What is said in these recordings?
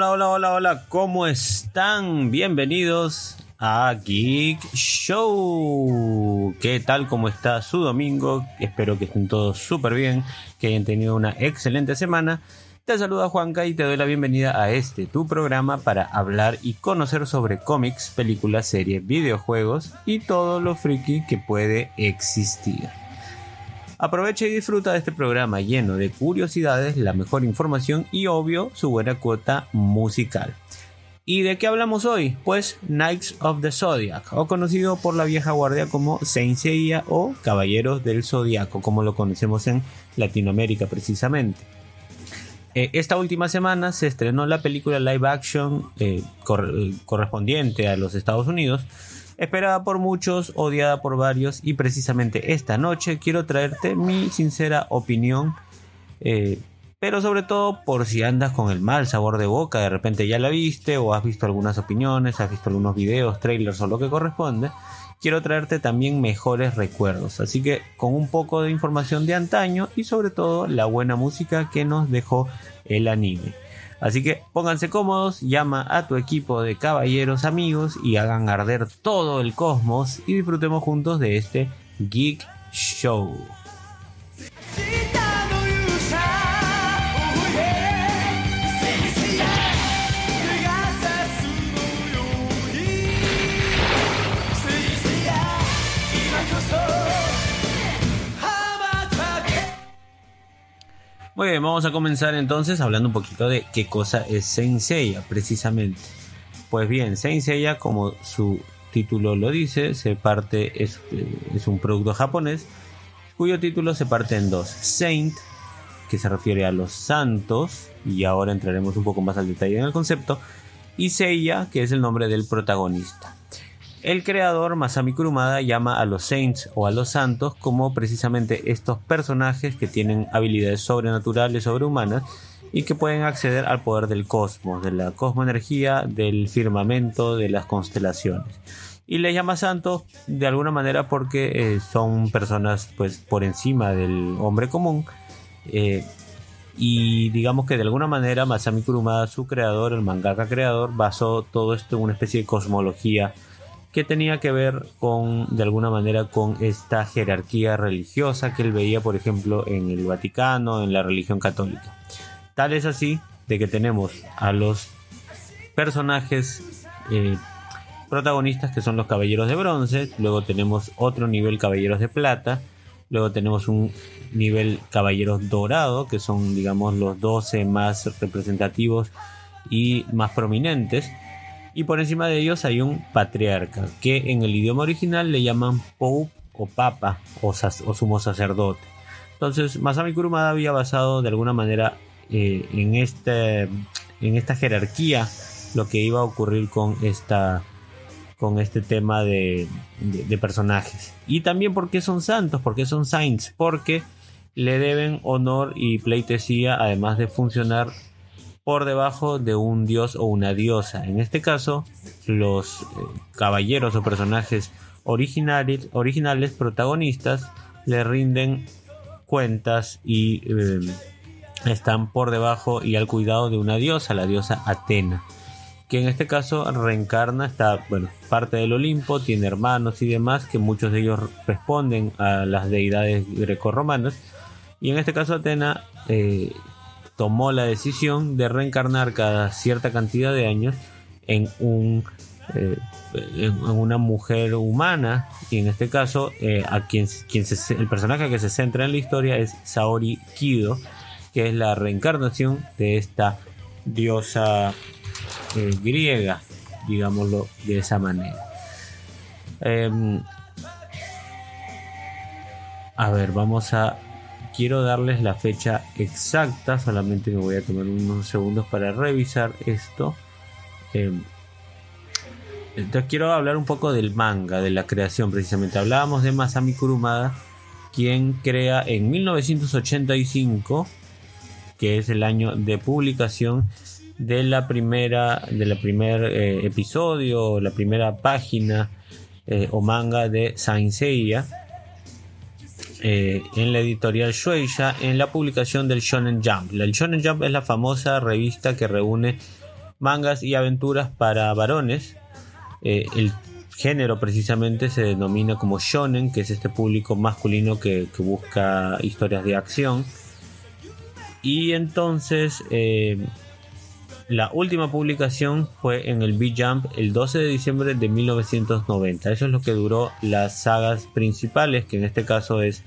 Hola, hola, hola, hola, ¿cómo están? Bienvenidos a Geek Show. ¿Qué tal? ¿Cómo está su domingo? Espero que estén todos súper bien, que hayan tenido una excelente semana. Te saluda Juanca y te doy la bienvenida a este tu programa para hablar y conocer sobre cómics, películas, series, videojuegos y todo lo friki que puede existir. Aprovecha y disfruta de este programa lleno de curiosidades, la mejor información y obvio su buena cuota musical. ¿Y de qué hablamos hoy? Pues Knights of the Zodiac, o conocido por la vieja guardia como Saint Seiya o Caballeros del Zodiaco, como lo conocemos en Latinoamérica precisamente. Eh, esta última semana se estrenó la película live action eh, correspondiente a los Estados Unidos, esperada por muchos, odiada por varios y precisamente esta noche quiero traerte mi sincera opinión, eh, pero sobre todo por si andas con el mal sabor de boca, de repente ya la viste o has visto algunas opiniones, has visto algunos videos, trailers o lo que corresponde, quiero traerte también mejores recuerdos, así que con un poco de información de antaño y sobre todo la buena música que nos dejó el anime. Así que pónganse cómodos, llama a tu equipo de caballeros amigos y hagan arder todo el cosmos y disfrutemos juntos de este Geek Show. Muy bien, vamos a comenzar entonces hablando un poquito de qué cosa es Saint Seiya precisamente. Pues bien, Saint Seiya, como su título lo dice, se parte es, es un producto japonés cuyo título se parte en dos. Saint, que se refiere a los santos, y ahora entraremos un poco más al detalle en el concepto, y Seiya, que es el nombre del protagonista. El creador Masami Kurumada llama a los Saints o a los Santos como precisamente estos personajes que tienen habilidades sobrenaturales, sobrehumanas y que pueden acceder al poder del cosmos, de la cosmoenergía, del firmamento, de las constelaciones. Y les llama santos de alguna manera porque eh, son personas pues por encima del hombre común. Eh, y digamos que de alguna manera Masami Kurumada, su creador, el mangaka creador, basó todo esto en una especie de cosmología que tenía que ver con, de alguna manera, con esta jerarquía religiosa que él veía, por ejemplo, en el Vaticano, en la religión católica. Tal es así de que tenemos a los personajes eh, protagonistas que son los caballeros de bronce, luego tenemos otro nivel caballeros de plata, luego tenemos un nivel caballeros dorado, que son digamos los 12 más representativos y más prominentes, y por encima de ellos hay un patriarca, que en el idioma original le llaman Pope o Papa o, sumo sacerdote. Entonces, Masami Kurumada había basado de alguna manera eh, en, este, en esta jerarquía lo que iba a ocurrir con este tema de, personajes. Y también porque son santos, porque son saints, porque le deben honor y pleitesía, además de funcionar por debajo de un dios o una diosa. En este caso, los eh, caballeros o personajes originales, protagonistas le rinden cuentas y eh, están por debajo y al cuidado de una diosa, la diosa Atena, que en este caso reencarna, está, bueno, parte del Olimpo, tiene hermanos y demás, que muchos de ellos responden a las deidades grecorromanas, y en este caso Atena eh, tomó la decisión de reencarnar cada cierta cantidad de años en un eh, una mujer humana. Y en este caso eh, a quien el personaje que se centra en la historia es Saori Kido que es la reencarnación de esta diosa eh, griega digámoslo de esa manera. Em, a ver vamos a quiero darles la fecha exacta, solamente me voy a tomar unos segundos para revisar esto. Em, entonces quiero hablar un poco del manga, de la creación precisamente. Hablábamos de Masami Kurumada, quien crea en 1985, que es el año de publicación de la primera, de la primer eh, episodio, la primera página eh, o manga de Saint Seiya eh, en la editorial Shueisha en la publicación del Shonen Jump. El Shonen Jump es la famosa revista que reúne mangas y aventuras para varones. Eh, el género precisamente se denomina como shonen, que es este público masculino que, busca historias de acción. Y entonces eh, la última publicación fue en el B-Jump el 12 de diciembre de 1990. Eso es lo que duró las sagas principales, que en este caso es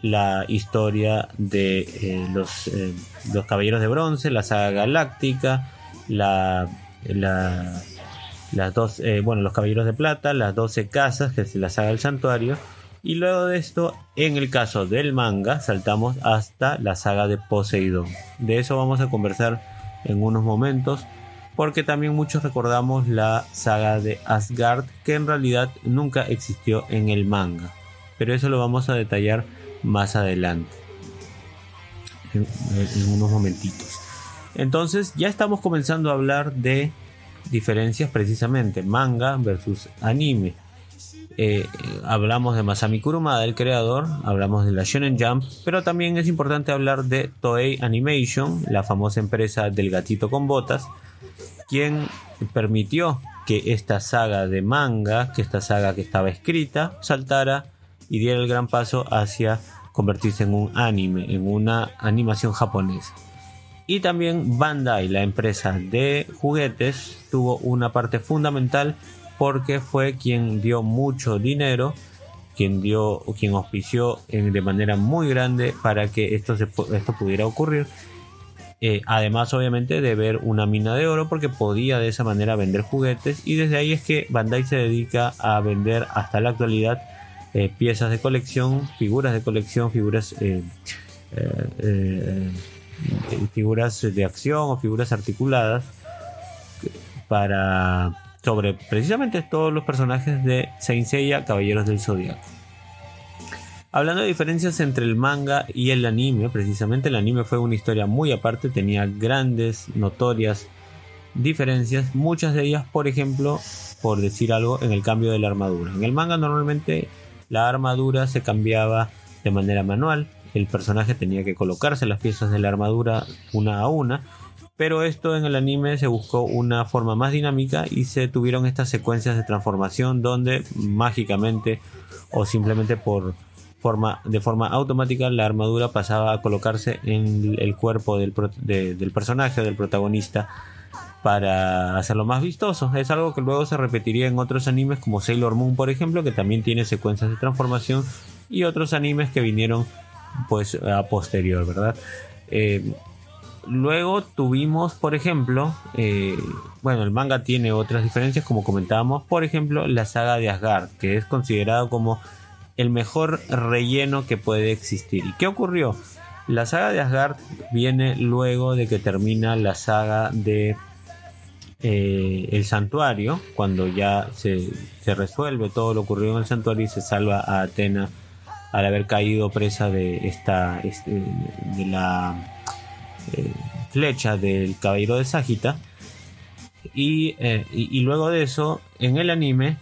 la historia de eh, los, eh, los Caballeros de Bronce, la saga galáctica, la, las dos, eh, bueno, los Caballeros de Plata, las 12 casas, que es la saga del santuario. Y luego de esto, en el caso del manga, saltamos hasta la saga de Poseidón. De eso vamos a conversar en unos momentos, porque también muchos recordamos la saga de Asgard, que en realidad nunca existió en el manga. Pero eso lo vamos a detallar más adelante. En, unos momentitos. Entonces ya estamos comenzando a hablar de diferencias precisamente manga versus anime. Eh, hablamos de Masami Kurumada, el creador, hablamos de la Shonen Jump, pero también es importante hablar de Toei Animation, la famosa empresa del gatito con botas, quien permitió que esta saga de manga, que esta saga que estaba escrita, saltara y diera el gran paso hacia convertirse en un anime, en una animación japonesa. Y también Bandai, la empresa de juguetes, tuvo una parte fundamental porque fue quien dio mucho dinero, quien dio, quien auspició de manera muy grande para que esto, esto pudiera ocurrir. Eh, además, obviamente, de ver una mina de oro porque podía de esa manera vender juguetes. Y desde ahí es que Bandai se dedica a vender hasta la actualidad eh, piezas de colección, figuras de colección, figuras, eh, eh, figuras de acción o figuras articuladas para sobre precisamente todos los personajes de Saint Seiya, Caballeros del Zodiaco. Hablando de diferencias entre el manga y el anime, precisamente el anime fue una historia muy aparte, tenía grandes, notorias diferencias, muchas de ellas, por ejemplo, por decir algo, en el cambio de la armadura. En el manga normalmente la armadura se cambiaba de manera manual, el personaje tenía que colocarse las piezas de la armadura una a una, pero esto en el anime se buscó una forma más dinámica y se tuvieron estas secuencias de transformación donde mágicamente o simplemente por forma de forma automática la armadura pasaba a colocarse en el cuerpo del, del personaje del protagonista para hacerlo más vistoso. Es algo que luego se repetiría en otros animes como Sailor Moon, por ejemplo, que también tiene secuencias de transformación y otros animes que vinieron pues a posterior, ¿verdad? Eh, luego tuvimos, por ejemplo, eh, bueno, el manga tiene otras diferencias, como comentábamos, por ejemplo, la saga de Asgard, que es considerado como el mejor relleno que puede existir. ¿Y qué ocurrió? La saga de Asgard viene luego de que termina la saga de eh, el santuario, cuando ya se, resuelve todo lo ocurrido en el santuario y se salva a Atena al haber caído presa de esta este, de la eh, flecha del caballero de Sagita eh, y, luego de eso en el anime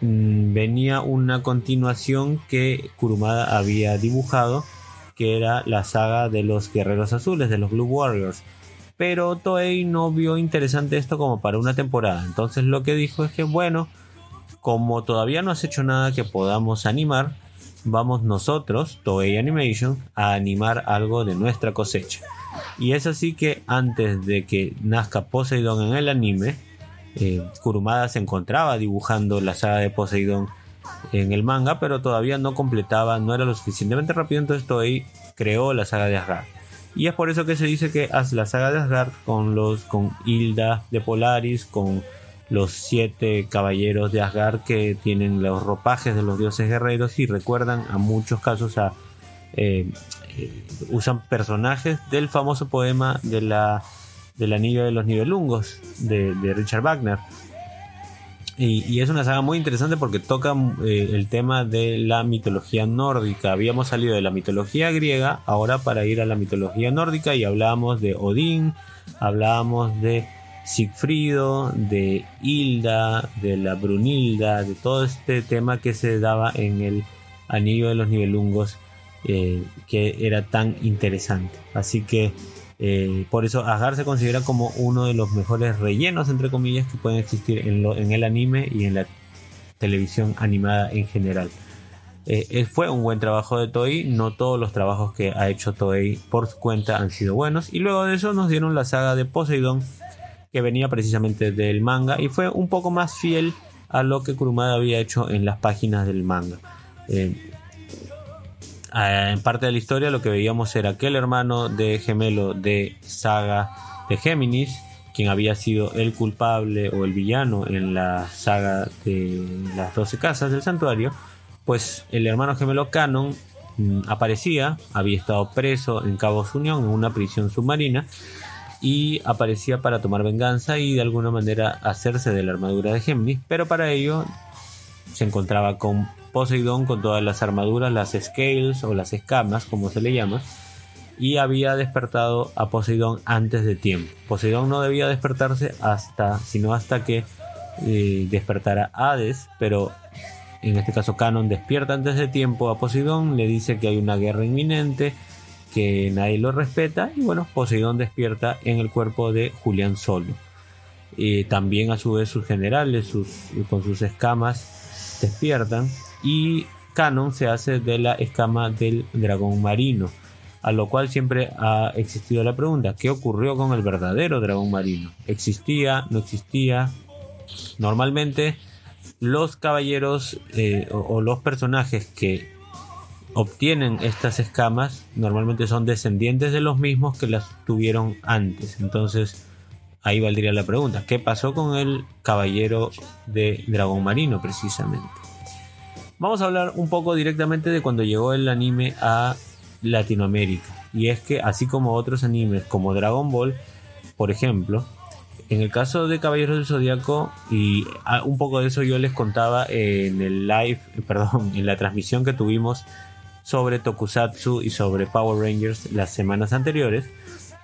mm, venía una continuación que Kurumada había dibujado que era la saga de los guerreros azules de los Blue Warriors pero Toei no vio interesante esto como para una temporada. Entonces lo que dijo es que bueno, como todavía no has hecho nada que podamos animar, vamos nosotros, Toei Animation, a animar algo de nuestra cosecha. Y es así que antes de que nazca Poseidon en el anime, eh, Kurumada se encontraba dibujando la saga de Poseidon en el manga, pero todavía no completaba, no era lo suficientemente rápido, entonces Toei creó la saga de Asgard. Y es por eso que se dice que la saga de Asgard con los con Hilda de Polaris, con los siete caballeros de Asgard que tienen los ropajes de los dioses guerreros y recuerdan a muchos casos a eh, eh, usan personajes del famoso poema de la del anillo de los nivelungos de Richard Wagner y, es una saga muy interesante porque toca eh, el tema de la mitología nórdica. Habíamos salido de la mitología griega, ahora para ir a la mitología nórdica y hablábamos de Odín, hablábamos de Sigfrido, de Hilda, de la Brunilda, de todo este tema que se daba en el Anillo de los Nivelungos, eh, que era tan interesante. Así que Eh, por eso Asgard se considera como uno de los mejores rellenos, entre comillas, que pueden existir en, el anime y en la televisión animada en general. Eh, fue un buen trabajo de Toei, no todos los trabajos que ha hecho Toei por su cuenta han sido buenos. Y luego de eso nos dieron la saga de Poseidon, que venía precisamente del manga y fue un poco más fiel a lo que Kurumada había hecho en las páginas del manga. Eh, en parte de la historia lo que veíamos era aquel hermano de gemelo de saga de Géminis, quien había sido el culpable o el villano en la saga de las 12 casas del santuario, pues el hermano gemelo Canon mm, aparecía, había estado preso en Cabo Unión en una prisión submarina y aparecía para tomar venganza y de alguna manera hacerse de la armadura de Géminis, pero para ello se encontraba con Poseidón con todas las armaduras, las scales o las escamas, como se le llama, y había despertado a Poseidón antes de tiempo. Poseidón no debía despertarse hasta, sino hasta que eh, despertara Hades, pero en este caso Canon despierta antes de tiempo a Poseidón, le dice que hay una guerra inminente, que nadie lo respeta, y bueno, Poseidón despierta en el cuerpo de Julián Solo. Y también a su vez sus generales, sus, con sus escamas, despiertan y Canon se hace de la escama del dragón marino. A lo cual siempre ha existido la pregunta, ¿qué ocurrió con el verdadero dragón marino? ¿Existía? ¿No existía? Normalmente los caballeros eh, o, los personajes que obtienen estas escamas normalmente son descendientes de los mismos que las tuvieron antes. Entonces ahí valdría la pregunta, ¿qué pasó con el caballero de dragón marino precisamente? Vamos a hablar un poco directamente de cuando llegó el anime a Latinoamérica. Y es que así como otros animes como Dragon Ball, por ejemplo, en el caso de Caballeros del Zodiaco, y un poco de eso yo les contaba en el live, perdón, en la transmisión que tuvimos sobre Tokusatsu y sobre Power Rangers las semanas anteriores.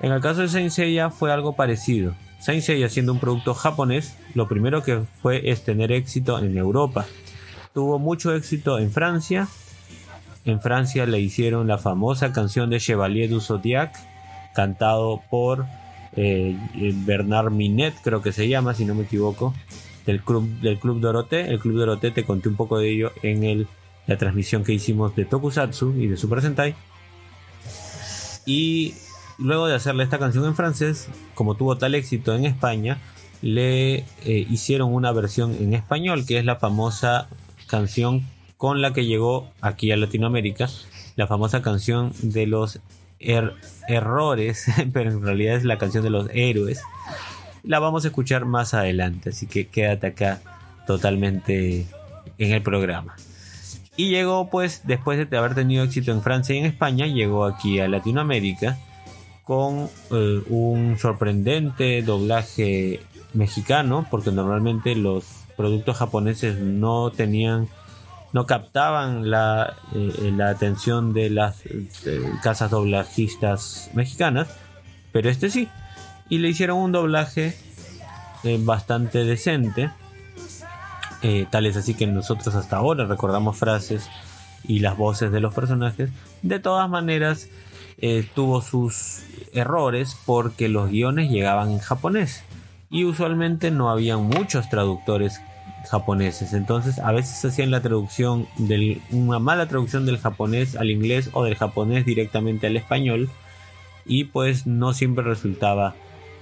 En el caso de Saint Seiya fue algo parecido. Saint Seiya siendo un producto japonés, lo primero que fue es tener éxito en Europa tuvo mucho éxito en Francia. En Francia le hicieron la famosa canción de Chevalier du Zodiac, cantado por eh, Bernard Minet, creo que se llama, si no me equivoco, del club, del club Doroté. El club Doroté te conté un poco de ello en la transmisión que hicimos de Tokusatsu y de Super Sentai. Y luego de hacerle esta canción en francés, como tuvo tal éxito en España, le eh, hicieron una versión en español, que es la famosa canción con la que llegó aquí a Latinoamérica, la famosa canción de los er-, errores, pero en realidad es la canción de los héroes. La vamos a escuchar más adelante, así que quédate acá totalmente en el programa. Y llegó pues después de haber tenido éxito en Francia y en España, llegó aquí a Latinoamérica con eh, un sorprendente doblaje mexicano, porque normalmente los productos japoneses no tenían, no captaban la, eh, la atención de las casas doblajistas mexicanas, pero este sí. Y le hicieron un doblaje eh, bastante decente. Tal es así que nosotros hasta ahora recordamos frases y las voces de los personajes. De todas maneras, tuvo sus errores porque los guiones llegaban en japonés y usualmente no había muchos traductores japoneses. Entonces a veces hacían la traducción de una mala traducción del japonés al inglés o del japonés directamente al español y pues no siempre resultaba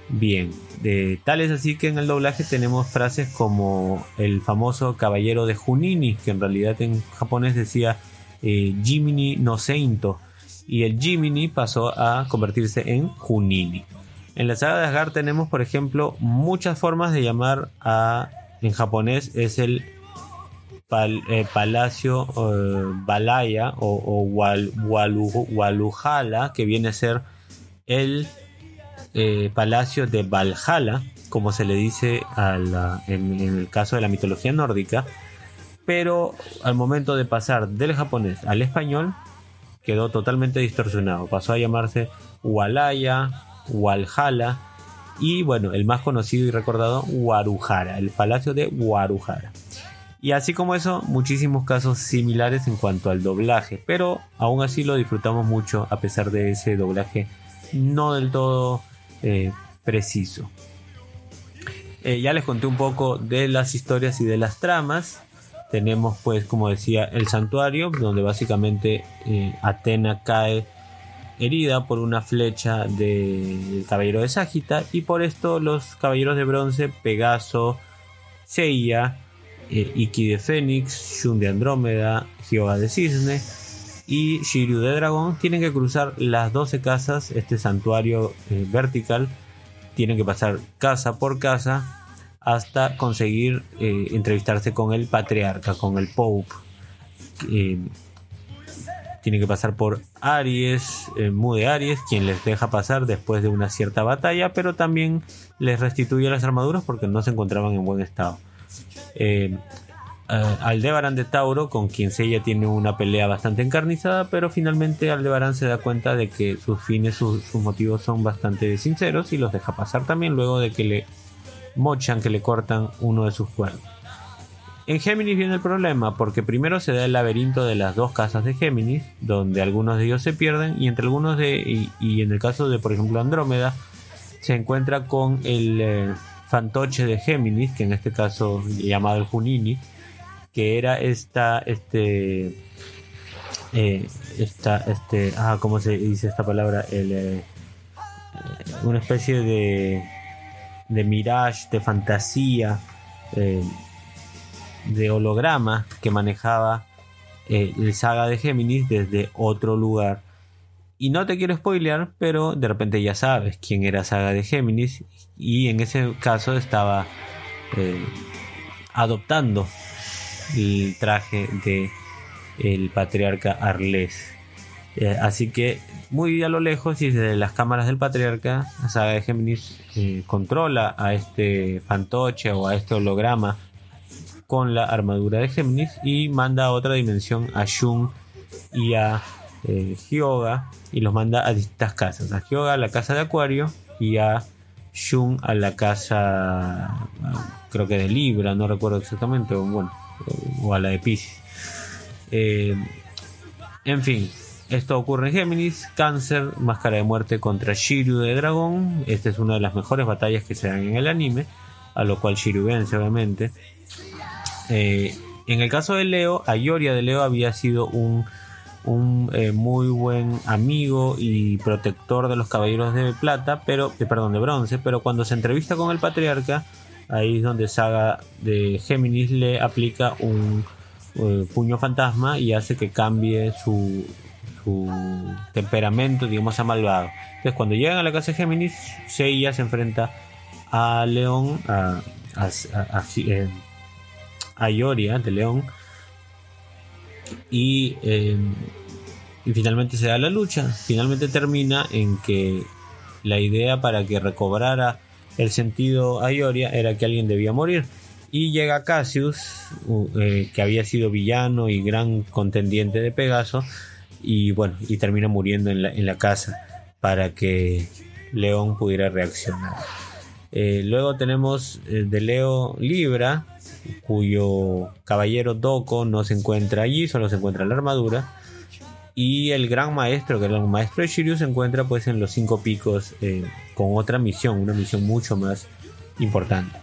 bien. De tal es así que en el doblaje tenemos frases como el famoso caballero de Junini, que en realidad en japonés decía eh, Jiminy no Seinto y el Jiminy pasó a convertirse en Junini. En la saga de Asgard tenemos, por ejemplo, muchas formas de llamar a, en japonés, es el eh, palacio eh, Balaya o, Walujala, que viene a ser el eh, palacio de Valhalla, como se le dice en el caso de la mitología nórdica. Pero al momento de pasar del japonés al español, quedó totalmente distorsionado. Pasó a llamarse Walaya, Walhalla y bueno, el más conocido y recordado, Warujara, el palacio de Warujara. Y así como eso, muchísimos casos similares en cuanto al doblaje, pero aún así lo disfrutamos mucho a pesar de ese doblaje no del todo eh, preciso. Eh, ya les conté un poco de las historias y de las tramas. Tenemos pues como decía el santuario donde básicamente eh, Atena cae herida por una flecha del caballero de Sagita y por esto los caballeros de bronce Pegaso, Seiya, eh, Iki de Fénix, Shun de Andrómeda, Hyoga de Cisne y Shiryu de Dragón tienen que cruzar las 12 casas, este santuario eh, vertical, tienen que pasar casa por casa hasta conseguir eh, entrevistarse con el patriarca, con el Pope. tiene que pasar por Aries, Mude Aries, quien les deja pasar después de una cierta batalla, pero también les restituye las armaduras porque no se encontraban en buen estado. Eh, Aldebaran de Tauro, con quien Seiya tiene una pelea bastante encarnizada, pero finalmente Aldebaran se da cuenta de que sus fines, sus, motivos son bastante sinceros y los deja pasar también luego de que le mochan, que le cortan uno de sus cuernos. En Géminis viene el problema, porque primero se da el laberinto de las dos casas de Géminis, donde algunos de ellos se pierden, y entre algunos de, y, en el caso de, por ejemplo, Andrómeda, se encuentra con el eh, fantoche de Géminis, que en este caso llamado el Junini, que era esta, este, eh, esta, este, ah, ¿cómo se dice esta palabra? El, eh, una especie de, de mirage, de fantasía, eh, de holograma que manejaba el saga de Géminis desde otro lugar. Y no te quiero spoilear, pero de repente ya sabes quién era Saga de Géminis y en ese caso estaba eh, adoptando el traje de el patriarca Arles. Eh, así que muy a lo lejos y desde las cámaras del patriarca, la saga de Géminis eh, controla a este fantoche o a este holograma con la armadura de Géminis y manda a otra dimensión a Shun y a Hyoga y los manda a distintas casas. A Hyoga a la casa de Acuario y a Shun a la casa, creo que de Libra, no recuerdo exactamente, o, bueno, o a la de Pisces. Eh, en fin, esto ocurre en Géminis, Cáncer, Máscara de Muerte contra Shiryu de Dragón. Esta es una de las mejores batallas que se dan en el anime, a lo cual Shiryu vence, obviamente. Eh, en el caso de Leo, Ayoria de Leo había sido un un eh, muy buen amigo y protector de los caballeros de plata, pero, de, perdón, de bronce, pero cuando se entrevista con el patriarca, ahí es donde Saga de Géminis le aplica un eh, puño fantasma y hace que cambie su, su temperamento, digamos, a malvado. Entonces, cuando llegan a la casa de Géminis, Seiya se enfrenta a León, a, a, a, eh, Ioria de León, eh, y, finalmente se da la lucha. Finalmente termina en que la idea para que recobrara el sentido a Ioria era que alguien debía morir. Y llega Cassius, eh, que había sido villano y gran contendiente de Pegaso, y bueno, y termina muriendo en la, casa para que León pudiera reaccionar. Eh, luego tenemos de Leo Libra, cuyo caballero Doko no se encuentra allí, solo se encuentra la armadura. Y el gran maestro, que es el maestro de Shiryu, se encuentra pues en los cinco picos eh, con otra misión, una misión mucho más importante.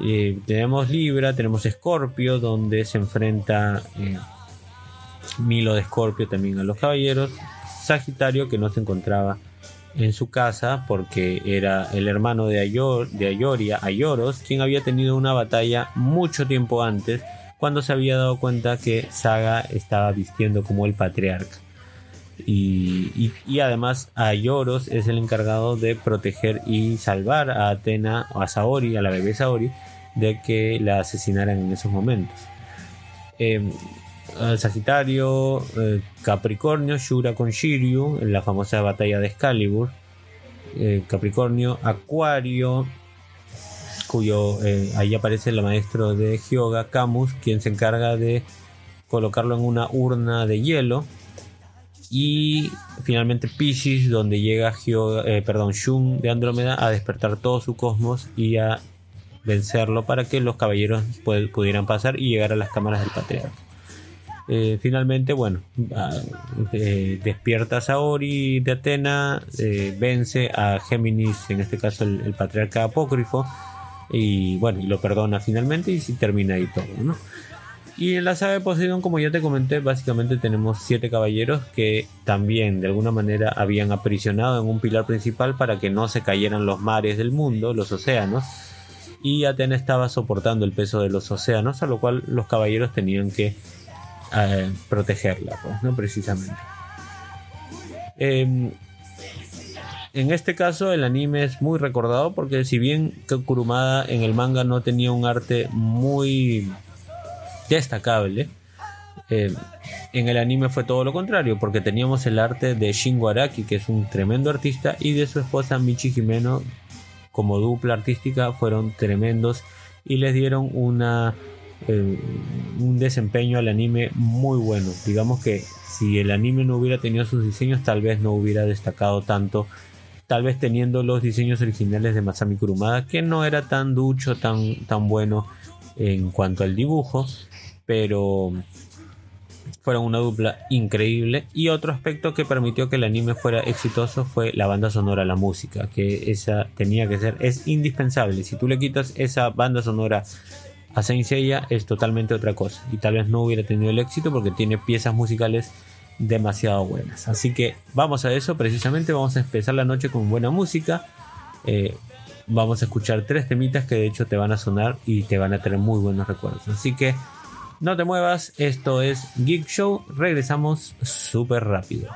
Eh, tenemos Libra, tenemos Scorpio, donde se enfrenta eh, Milo de Scorpio también a los caballeros. Sagitario, que no se encontraba en su casa porque era el hermano de, Ayor, de Ayoria, Ayoros, quien había tenido una batalla mucho tiempo antes cuando se había dado cuenta que Saga estaba vistiendo como el patriarca. Y, además Ayoros es el encargado de proteger y salvar a Atena o a Saori, a la bebé Saori, de que la asesinaran en esos momentos. Em, Sagitario, eh, Capricornio, Shura con Shiryu en la famosa batalla de Excalibur. Eh, Capricornio, Acuario, cuyo eh, ahí aparece el maestro de Hyoga, Camus, quien se encarga de colocarlo en una urna de hielo. Y finalmente Pisces, donde llega Hyoga, perdón, Shun de Andrómeda a despertar todo su cosmos y a vencerlo para que los caballeros pudieran pasar y llegar a las cámaras del patriarca. Eh, finalmente, bueno, ah, eh, despierta a Saori de Atena, eh, vence a Géminis, en este caso el, patriarca apócrifo, y bueno, y lo perdona finalmente y termina ahí todo. Y en la saga de Poseidón, como ya te comenté, básicamente tenemos siete caballeros que también de alguna manera habían aprisionado en un pilar principal para que no se cayeran los mares del mundo, los océanos. Y Atena estaba soportando el peso de los océanos, a lo cual los caballeros tenían que protegerla, pues, ¿no? Precisamente. Em, en este caso el anime es muy recordado porque si bien Kurumada en el manga no tenía un arte muy destacable. Eh, en el anime fue todo lo contrario, porque teníamos el arte de Shingo Araki, que es un tremendo artista, y de su esposa Michi Jimeno, como dupla artística, fueron tremendos y les dieron una, eh, un desempeño al anime muy bueno. Digamos que si el anime no hubiera tenido sus diseños, tal vez no hubiera destacado tanto. Tal vez teniendo los diseños originales de Masami Kurumada, que no era tan ducho, tan, tan bueno en cuanto al dibujo, pero fueron una dupla increíble. Y otro aspecto que permitió que el anime fuera exitoso fue la banda sonora, la música, que esa tenía que ser, es indispensable. Si tú le quitas esa banda sonora a Saint Seiya, es totalmente otra cosa. Y tal vez no hubiera tenido el éxito porque tiene piezas musicales demasiado buenas. Así que vamos a eso, precisamente vamos a empezar la noche con buena música. Eh, vamos a escuchar tres temitas que de hecho te van a sonar y te van a tener muy buenos recuerdos. Así que no te muevas, esto es Geek Show, regresamos súper rápido.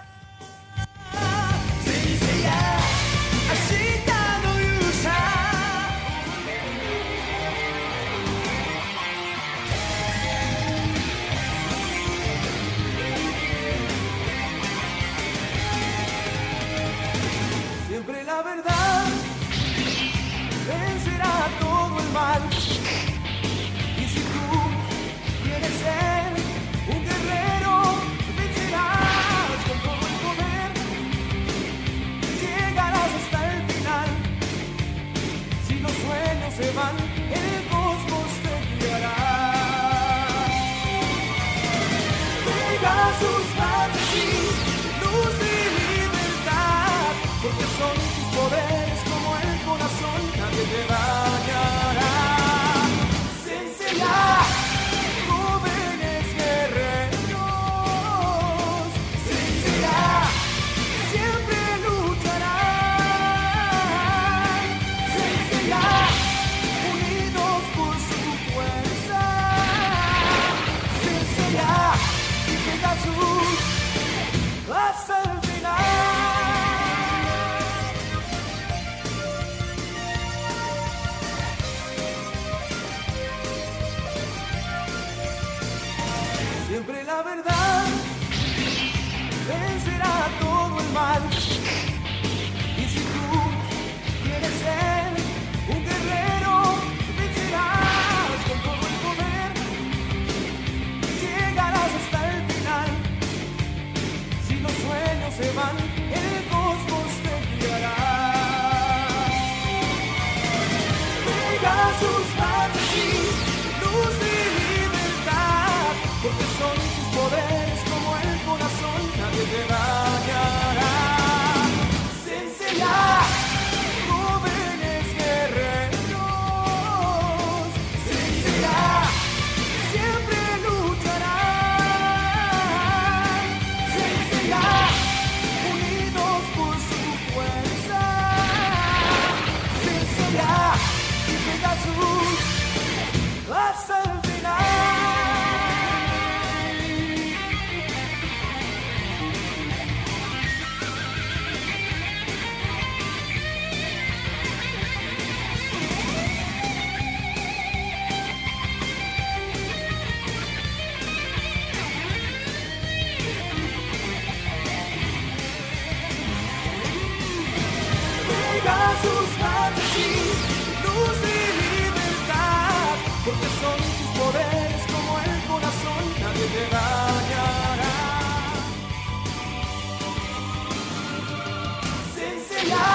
Yeah!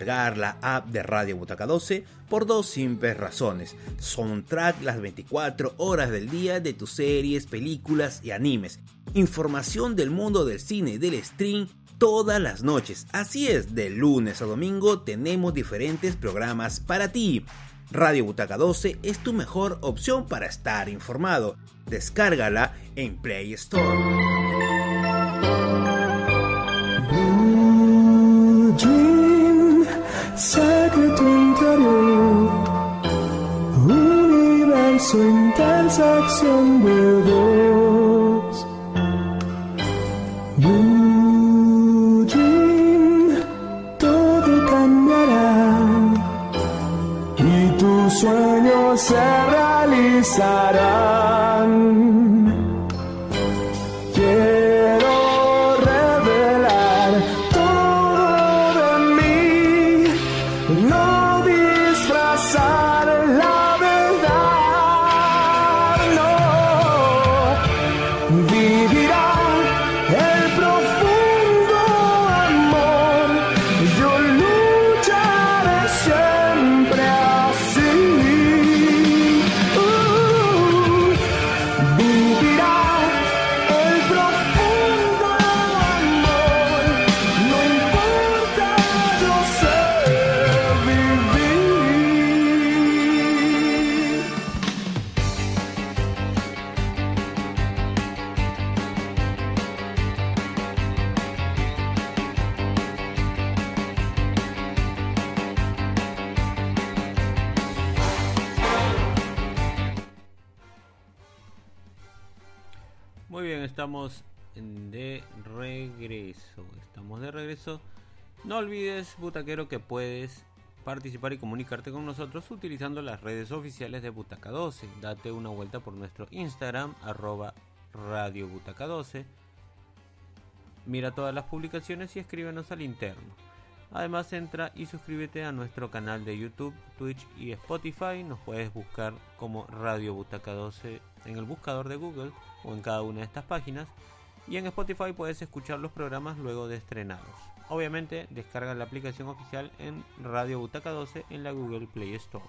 descargar la app de Radio Butaca 12 por dos simples razones. Soundtrack las 24 horas del día de tus series, películas y animes. Información del mundo del cine y del stream todas las noches. Así es, de lunes a domingo tenemos diferentes programas para ti. Radio Butaca 12 es tu mejor opción para estar informado. Descárgala en Play Store secreto interior, universo intersección de dos. Blue Dream, todo cambiará y tu sueño se realizará. no olvides, butaquero, que puedes participar y comunicarte con nosotros utilizando las redes oficiales de Butaca 12. Date una vuelta por nuestro Instagram, arroba Radio Butaca 12. Mira todas las publicaciones y escríbenos al interno. Además entra y suscríbete a nuestro canal de YouTube, Twitch y Spotify. Nos puedes buscar como Radio Butaca 12 en el buscador de Google o en cada una de estas páginas. Y en Spotify puedes escuchar los programas luego de estrenados. Obviamente descarga la aplicación oficial en Radio Butaca 12 en la Google Play Store.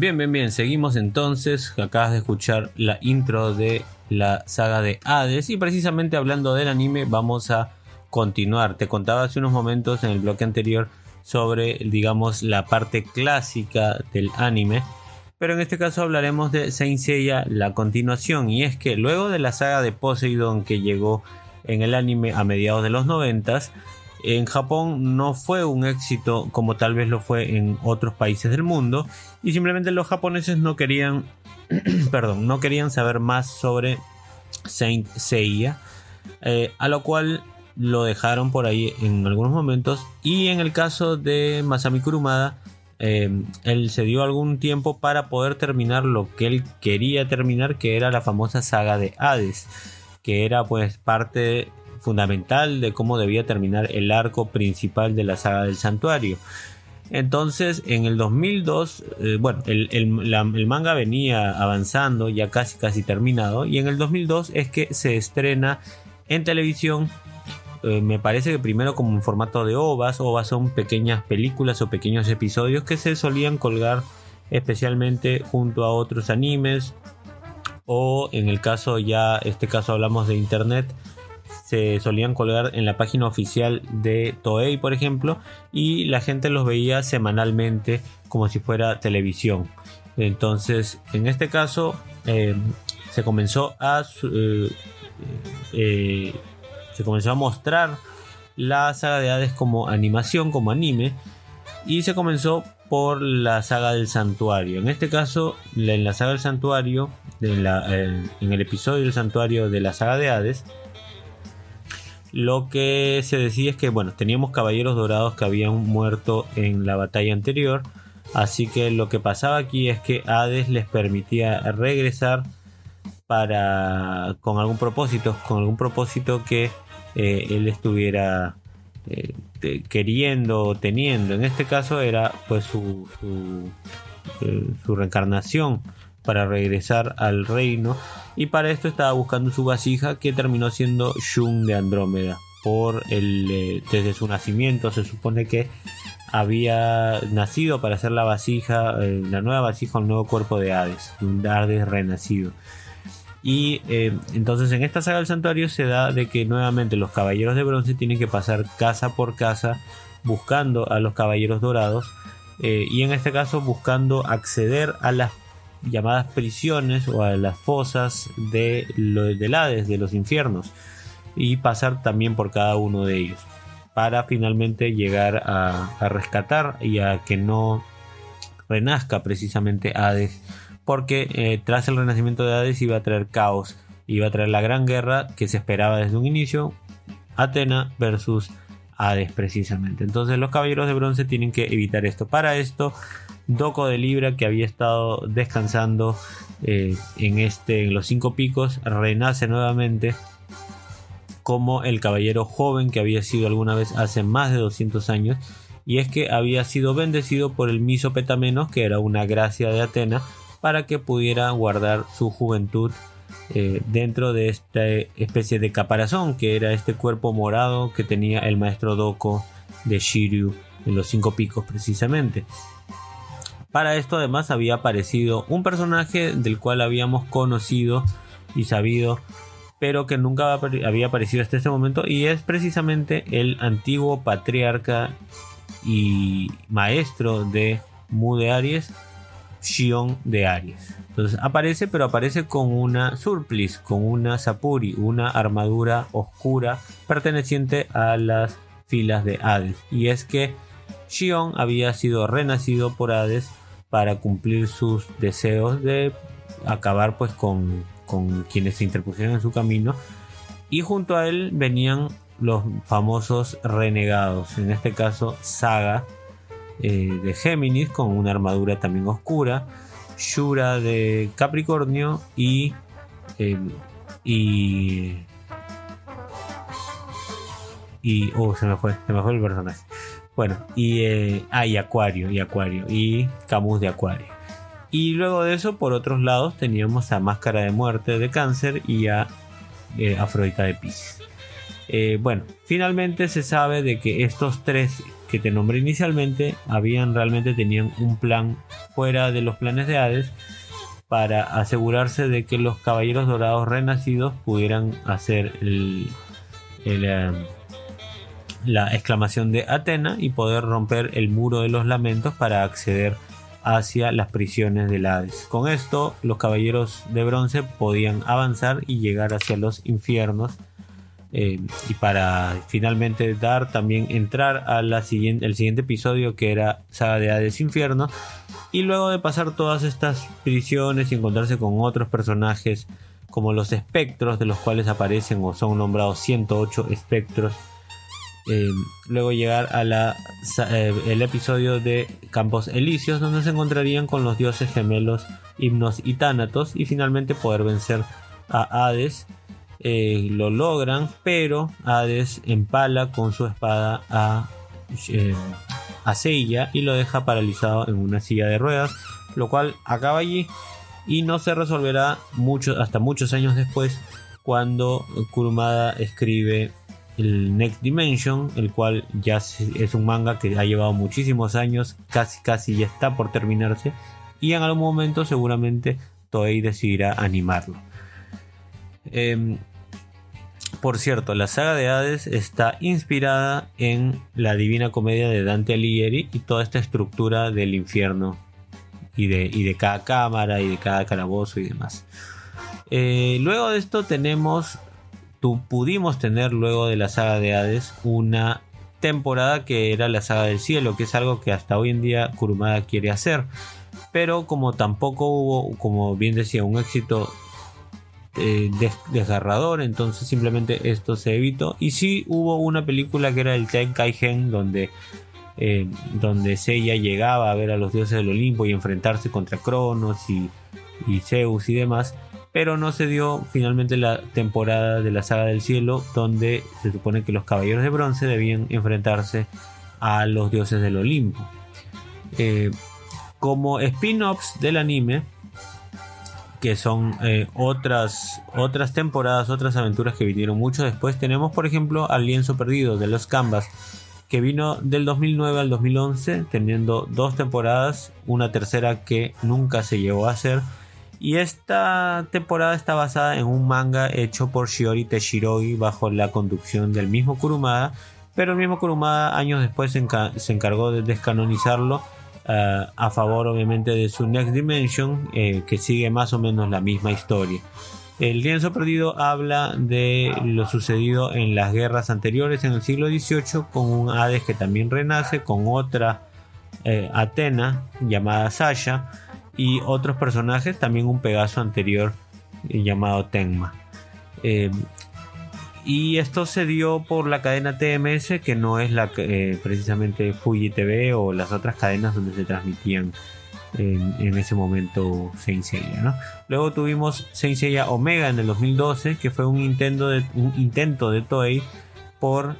Bien, bien, bien. Seguimos entonces. Acabas de escuchar la intro de la saga de Hades. Y precisamente hablando del anime, vamos a continuar. Te contaba hace unos momentos en el bloque anterior sobre, digamos, la parte clásica del anime. Pero en este caso hablaremos de Saint Seiya, la continuación. Y es que luego de la saga de Poseidon que llegó en el anime a mediados de los noventas, en Japón no fue un éxito como tal vez lo fue en otros países del mundo y simplemente los japoneses no querían perdón no querían saber más sobre Saint Seiya eh, a lo cual lo dejaron por ahí en algunos momentos y en el caso de Masami Kurumada eh, él se dio algún tiempo para poder terminar lo que él quería terminar que era la famosa saga de Hades que era pues parte fundamental de cómo debía terminar el arco principal de la saga del santuario. Entonces, en el 2002, eh, bueno, el, manga venía avanzando, ya casi casi terminado, y en el 2002 es que se estrena en televisión. eh, me parece que primero como en formato de ovas, ovas son pequeñas películas o pequeños episodios que se solían colgar especialmente junto a otros animes o en el caso ya, este caso hablamos de internet, se solían colgar en la página oficial de Toei, por ejemplo, y la gente los veía semanalmente como si fuera televisión. Entonces, en este caso, eh, se comenzó a eh, eh, se comenzó a mostrar la saga de Hades como animación, como anime, y se comenzó por la saga del santuario. En este caso, en la saga del santuario, eh, en el episodio del santuario de la saga de Hades, lo que se decía es que, bueno, teníamos caballeros dorados que habían muerto en la batalla anterior. Así que lo que pasaba aquí es que Hades les permitía regresar para con algún propósito, con algún propósito que eh, él estuviera eh, queriendo o teniendo. En este caso era pues su, su, eh, su reencarnación para regresar al reino. Y para esto estaba buscando su vasija que terminó siendo Shun de Andrómeda por el eh, desde su nacimiento. Se supone que había nacido para hacer la vasija eh, la nueva vasija el nuevo cuerpo de Hades un Hades renacido. Y eh, entonces en esta saga del santuario se da de que nuevamente los caballeros de bronce tienen que pasar casa por casa buscando a los caballeros dorados y en este caso buscando acceder a las llamadas prisiones o a las fosas de lo, del Hades, de los infiernos y pasar también por cada uno de ellos para finalmente llegar a, rescatar y a que no renazca precisamente Hades porque eh, tras el renacimiento de Hades iba a traer caos, iba a traer la gran guerra que se esperaba desde un inicio, Atena versus Hades precisamente. Entonces los caballeros de bronce tienen que evitar esto. Para esto, Doco de Libra, que había estado descansando eh, en, este, en los cinco picos, renace nuevamente como el caballero joven que había sido alguna vez hace más de 200 años. Y es que había sido bendecido por el miso Petamenos, que era una gracia de Atena, para que pudiera guardar su juventud eh, dentro de esta especie de caparazón que era este cuerpo morado que tenía el maestro Doko de Shiryu en los cinco picos precisamente. Para esto además había aparecido un personaje del cual habíamos conocido y sabido pero que nunca había aparecido hasta este momento y es precisamente el antiguo patriarca y maestro de Mu de Aries Shion de Aries. Entonces aparece, pero aparece con una surplice, con una sapuri, una armadura oscura perteneciente a las filas de Hades. Y es que Shion había sido renacido por Hades para cumplir sus deseos de acabar pues con, con quienes se interpusieron en su camino. Y junto a él venían los famosos renegados, en este caso Saga, eh, de Géminis con una armadura también oscura, Shura de Capricornio y, em, y y oh se me fue se me fue el personaje bueno y eh, ah, Acuario y Acuario y Camus de Acuario. Y luego de eso por otros lados teníamos a Máscara de Muerte de Cáncer y a eh, Afrodita de Pisces. Eh, bueno, finalmente se sabe de que estos tres que te nombré inicialmente habían realmente tenían un plan fuera de los planes de Hades para asegurarse de que los caballeros dorados renacidos pudieran hacer el, eh, la exclamación de Atena y poder romper el muro de los lamentos para acceder hacia las prisiones del Hades. Con esto, los caballeros de bronce podían avanzar y llegar hacia los infiernos eh, y para finalmente dar también entrar a la siguiente, siguiente episodio que era Saga de Hades Infierno y luego de pasar todas estas prisiones y encontrarse con otros personajes como los espectros de los cuales aparecen o son nombrados 108 espectros eh, luego llegar a la, eh, el episodio de Campos Elíseos donde se encontrarían con los dioses gemelos Himnos y Tánatos y finalmente poder vencer a Hades eh, lo logran, pero Hades empala con su espada a, a Seiya y lo deja paralizado en una silla de ruedas, lo cual acaba allí y no se resolverá mucho, hasta muchos años después cuando Kurumada escribe el Next Dimension, el cual ya es un manga que ha llevado muchísimos años, casi casi ya está por terminarse y en algún momento seguramente Toei decidirá animarlo. Em, por cierto, la saga de Hades está inspirada en la Divina Comedia de Dante Alighieri y toda esta estructura del infierno y de, de cada cámara y de cada calabozo y demás. Eh, luego de esto tenemos, tu, pudimos tener luego de la saga de Hades una temporada que era la saga del cielo, que es algo que hasta hoy en día Kurumada quiere hacer. Pero como tampoco hubo, como bien decía, un éxito eh, desgarrador, entonces simplemente esto se evitó. Y si hubo una película que era el Tenkaigen, donde, eh, donde Seiya llegaba a ver a los dioses del Olimpo y enfrentarse contra Cronos y, Zeus y demás. Pero no se dio finalmente la temporada de la saga del cielo, donde se supone que los caballeros de bronce debían enfrentarse a los dioses del Olimpo. Eh, como spin-offs del anime, que son eh, otras, otras temporadas, otras aventuras que vinieron mucho después. Tenemos, por ejemplo, Al Lienzo Perdido de los Canvas, que vino del 2009 al 2011, teniendo dos temporadas, una tercera que nunca se llegó a hacer. Y esta temporada está basada en un manga hecho por Shiori Teshirogi bajo la conducción del mismo Kurumada, pero el mismo Kurumada años después se, enca- se encargó de descanonizarlo eh, a favor obviamente de su Next Dimension, eh, que sigue más o menos la misma historia. El lienzo perdido habla de lo sucedido en las guerras anteriores en el siglo XVIII con un Hades que también renace, con otra eh, Atena llamada Sasha y otros personajes, también un Pegaso anterior eh, llamado Tenma. Eh, y esto se dio por la cadena TMS, que no es la eh, precisamente Fuji TV o las otras cadenas donde se transmitían en, ese momento Saint Seiya. Luego tuvimos Saint Seiya Omega en el 2012, que fue un intento de, un intento de Toei por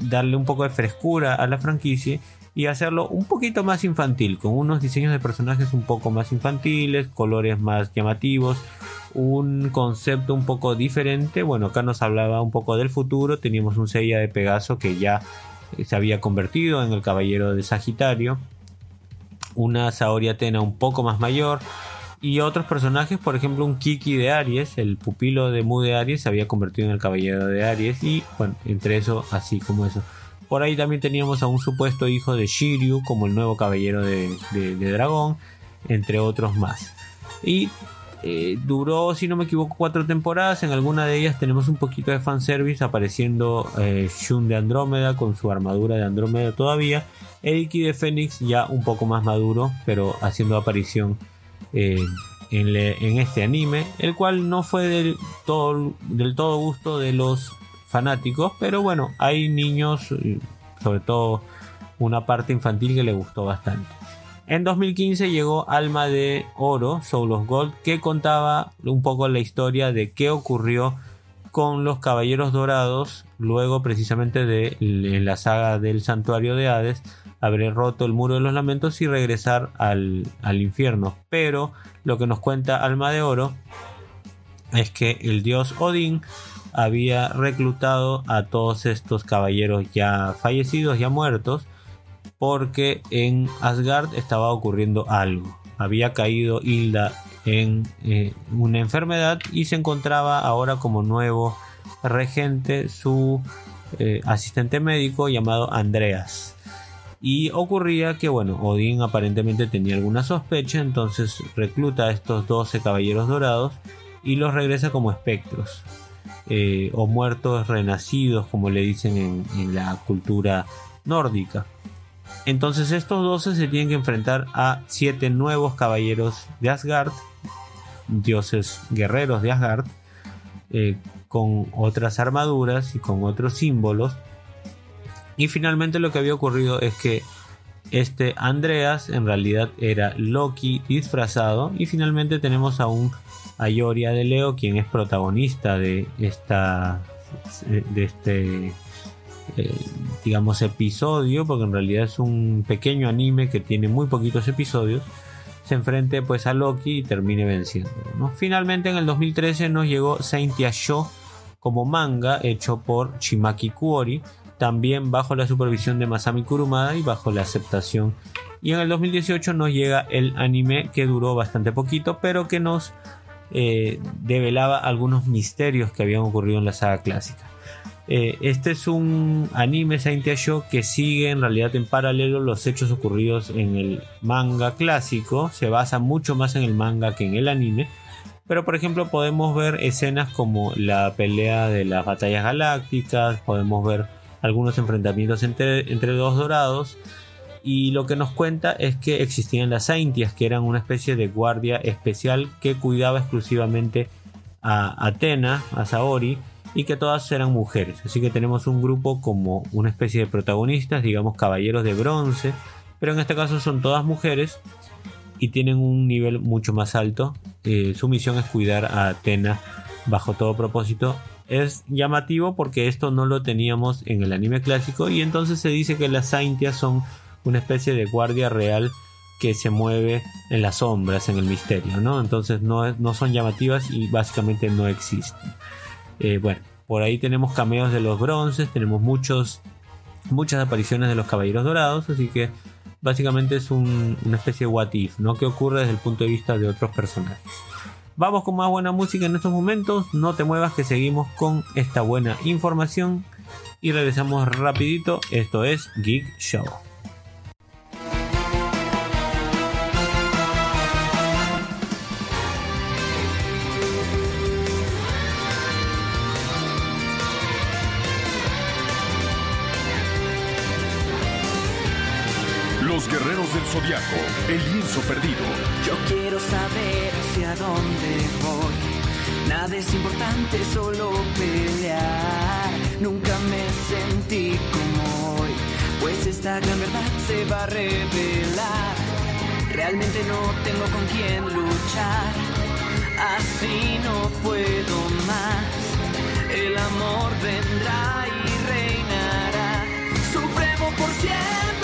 darle un poco de frescura a la franquicia y hacerlo un poquito más infantil, con unos diseños de personajes un poco más infantiles, colores más llamativos, un concepto un poco diferente. Bueno, acá nos hablaba un poco del futuro, teníamos un Seiya de Pegaso que ya se había convertido en el caballero de Sagitario, una Saori Atena un poco más mayor, y otros personajes, por ejemplo, un Kiki de Aries, el pupilo de Mu de Aries, se había convertido en el caballero de Aries. Y bueno, entre eso, así como eso. Por ahí también teníamos a un supuesto hijo de Shiryu como el nuevo caballero de, dragón, entre otros más. Y eh, duró, si no me equivoco, cuatro temporadas. En alguna de ellas tenemos un poquito de fanservice apareciendo eh, Shun de Andrómeda con su armadura de Andrómeda todavía. Eiki de Fénix ya un poco más maduro, pero haciendo aparición eh, en, en este anime, el cual no fue del todo, del todo gusto de los pero bueno, hay niños, eh, sobre todo una parte infantil que le gustó bastante. En 2015 llegó Alma de Oro, Soul of Gold, que contaba un poco la historia de qué ocurrió con los Caballeros Dorados, luego precisamente de la saga del Santuario de Hades, haber roto el muro de los lamentos y regresar al, al infierno. Pero lo que nos cuenta Alma de Oro es que el dios Odín había reclutado a todos estos caballeros ya fallecidos, ya muertos, porque en Asgard estaba ocurriendo algo. Había caído Hilda en eh, una enfermedad y se encontraba ahora como nuevo regente su eh, asistente médico llamado Andreas. Y ocurría que, bueno, Odín aparentemente tenía alguna sospecha, entonces recluta a estos 12 caballeros dorados y los regresa como espectros. Eh, o muertos renacidos, como le dicen en, la cultura nórdica. Entonces estos 12 se tienen que enfrentar a 7 nuevos caballeros de Asgard, dioses guerreros de Asgard, eh, con otras armaduras y con otros símbolos. Y finalmente lo que había ocurrido es que este Andreas en realidad era Loki disfrazado y finalmente tenemos a un Ayoria de Leo quien es protagonista de esta de este eh, digamos episodio porque en realidad es un pequeño anime que tiene muy poquitos episodios se enfrente pues a Loki y termine venciendo finalmente en el 2013 nos llegó Saint Show como manga hecho por Shimaki Kuori también bajo la supervisión de Masami Kurumada y bajo la aceptación. Y en el 2018 nos llega el anime que duró bastante poquito pero que nos eh, develaba algunos misterios que habían ocurrido en la saga clásica eh, este es un anime Saint Show que sigue en realidad en paralelo los hechos ocurridos en el manga clásico. Se basa mucho más en el manga que en el anime. Pero por ejemplo podemos ver escenas como la pelea de las batallas galácticas. Podemos ver algunos enfrentamientos entre, entre dos dorados. Y lo que nos cuenta es que existían las Saintias, que eran una especie de guardia especial que cuidaba exclusivamente a Atena, a Saori, y que todas eran mujeres. Así que tenemos un grupo como una especie de protagonistas, digamos caballeros de bronce, pero en este caso son todas mujeres y tienen un nivel mucho más alto. Eh, su misión es cuidar a Atena bajo todo propósito. Es llamativo porque esto no lo teníamos en el anime clásico y entonces se dice que las Saintias son una especie de guardia real que se mueve en las sombras, en el misterio, ¿no? Entonces no, no son llamativas y básicamente no existen. Eh, bueno, por ahí tenemos cameos de los bronces, tenemos muchos, muchas apariciones de los caballeros dorados, así que básicamente es una especie de what if, ¿no? Que ocurre desde el punto de vista de otros personajes. Vamos con más buena música en estos momentos, no te muevas que seguimos con esta buena información y regresamos rapidito, esto es Geek Show. el lienzo perdido. Yo quiero saber hacia dónde voy. Nada es importante, solo pelear. Nunca me sentí como hoy, pues esta gran verdad se va a revelar. Realmente no tengo con quién luchar, así no puedo más. El amor vendrá y reinará, supremo por siempre.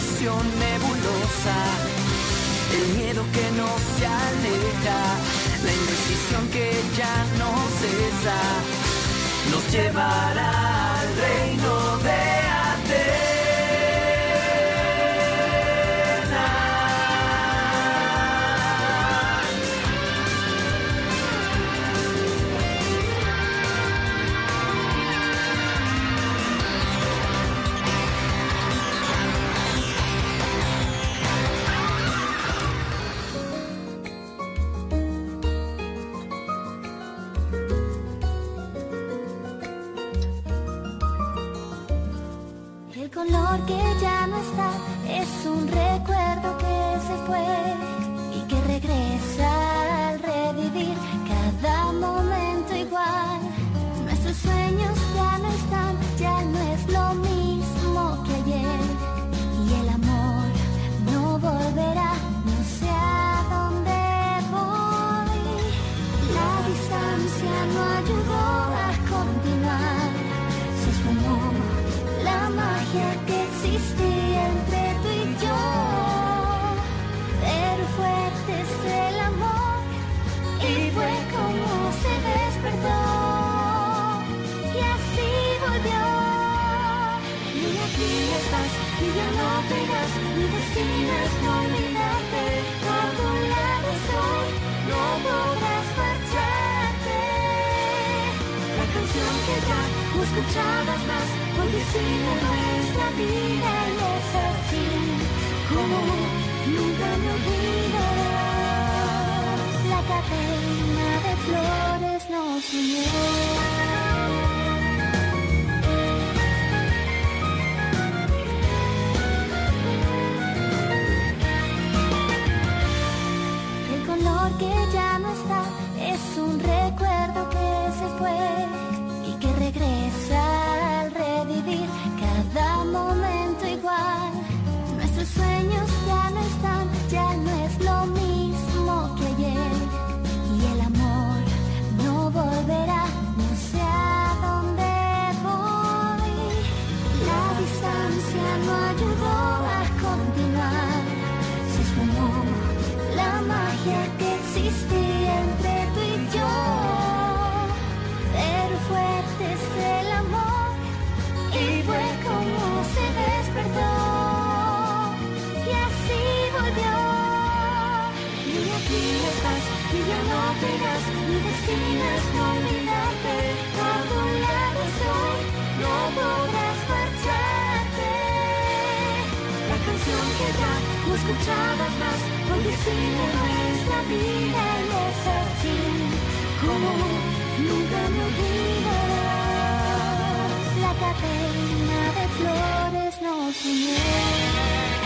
ilusión nebulosa, el miedo que no se aleja, la indecisión que ya no cesa, nos llevará. Escuchadas más, porque si no es la vida y es así, como nunca me olvidarás, la cadena de flores nos unió. no escuchabas más, porque sigue nuestra vida y es así como nunca me olvidarás. La cadena de flores nos unió.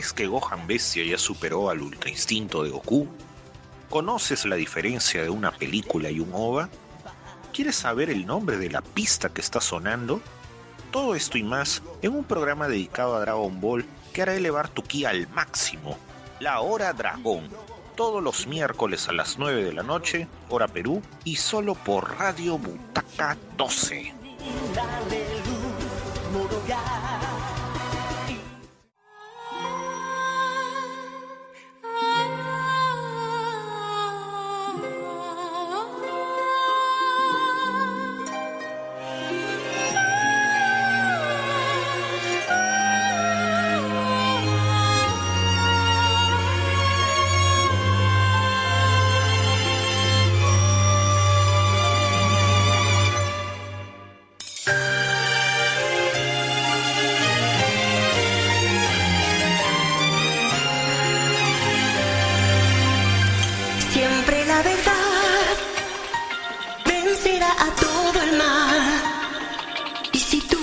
¿Crees que Gohan Bestia ya superó al Ultra Instinto de Goku? ¿Conoces la diferencia de una película y un OVA? ¿Quieres saber el nombre de la pista que está sonando? Todo esto y más en un programa dedicado a Dragon Ball que hará elevar tu ki al máximo. La Hora Dragón. Todos los miércoles a las 9 de la noche, hora Perú, y solo por Radio Butaca 12. c'est tout.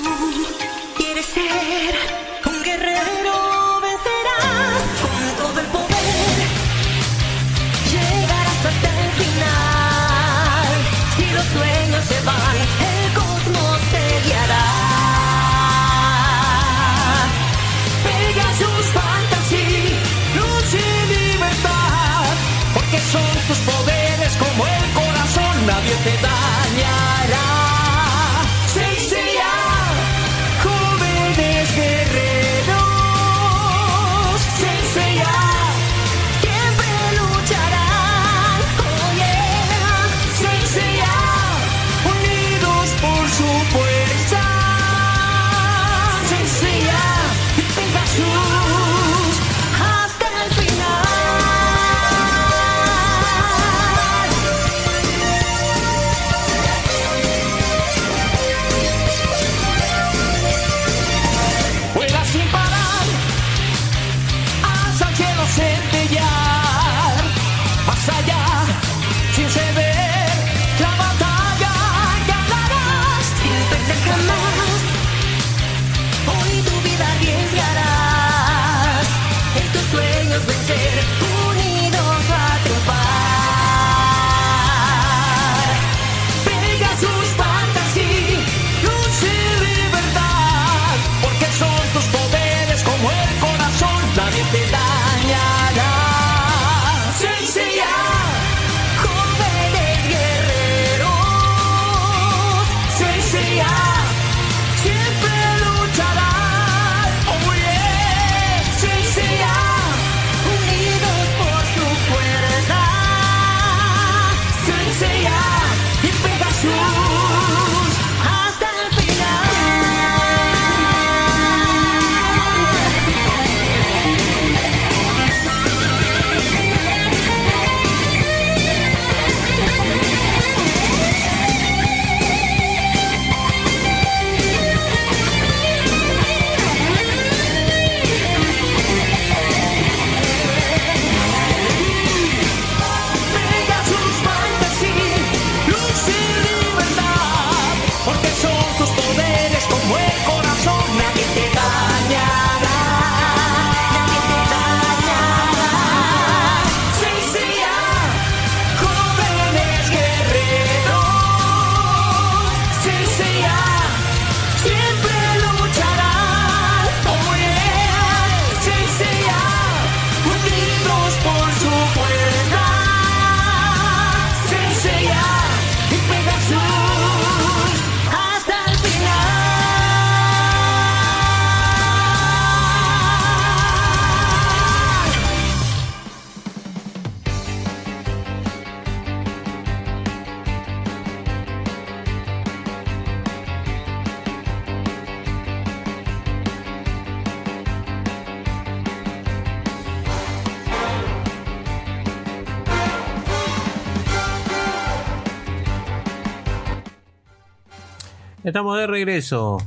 Estamos de regreso.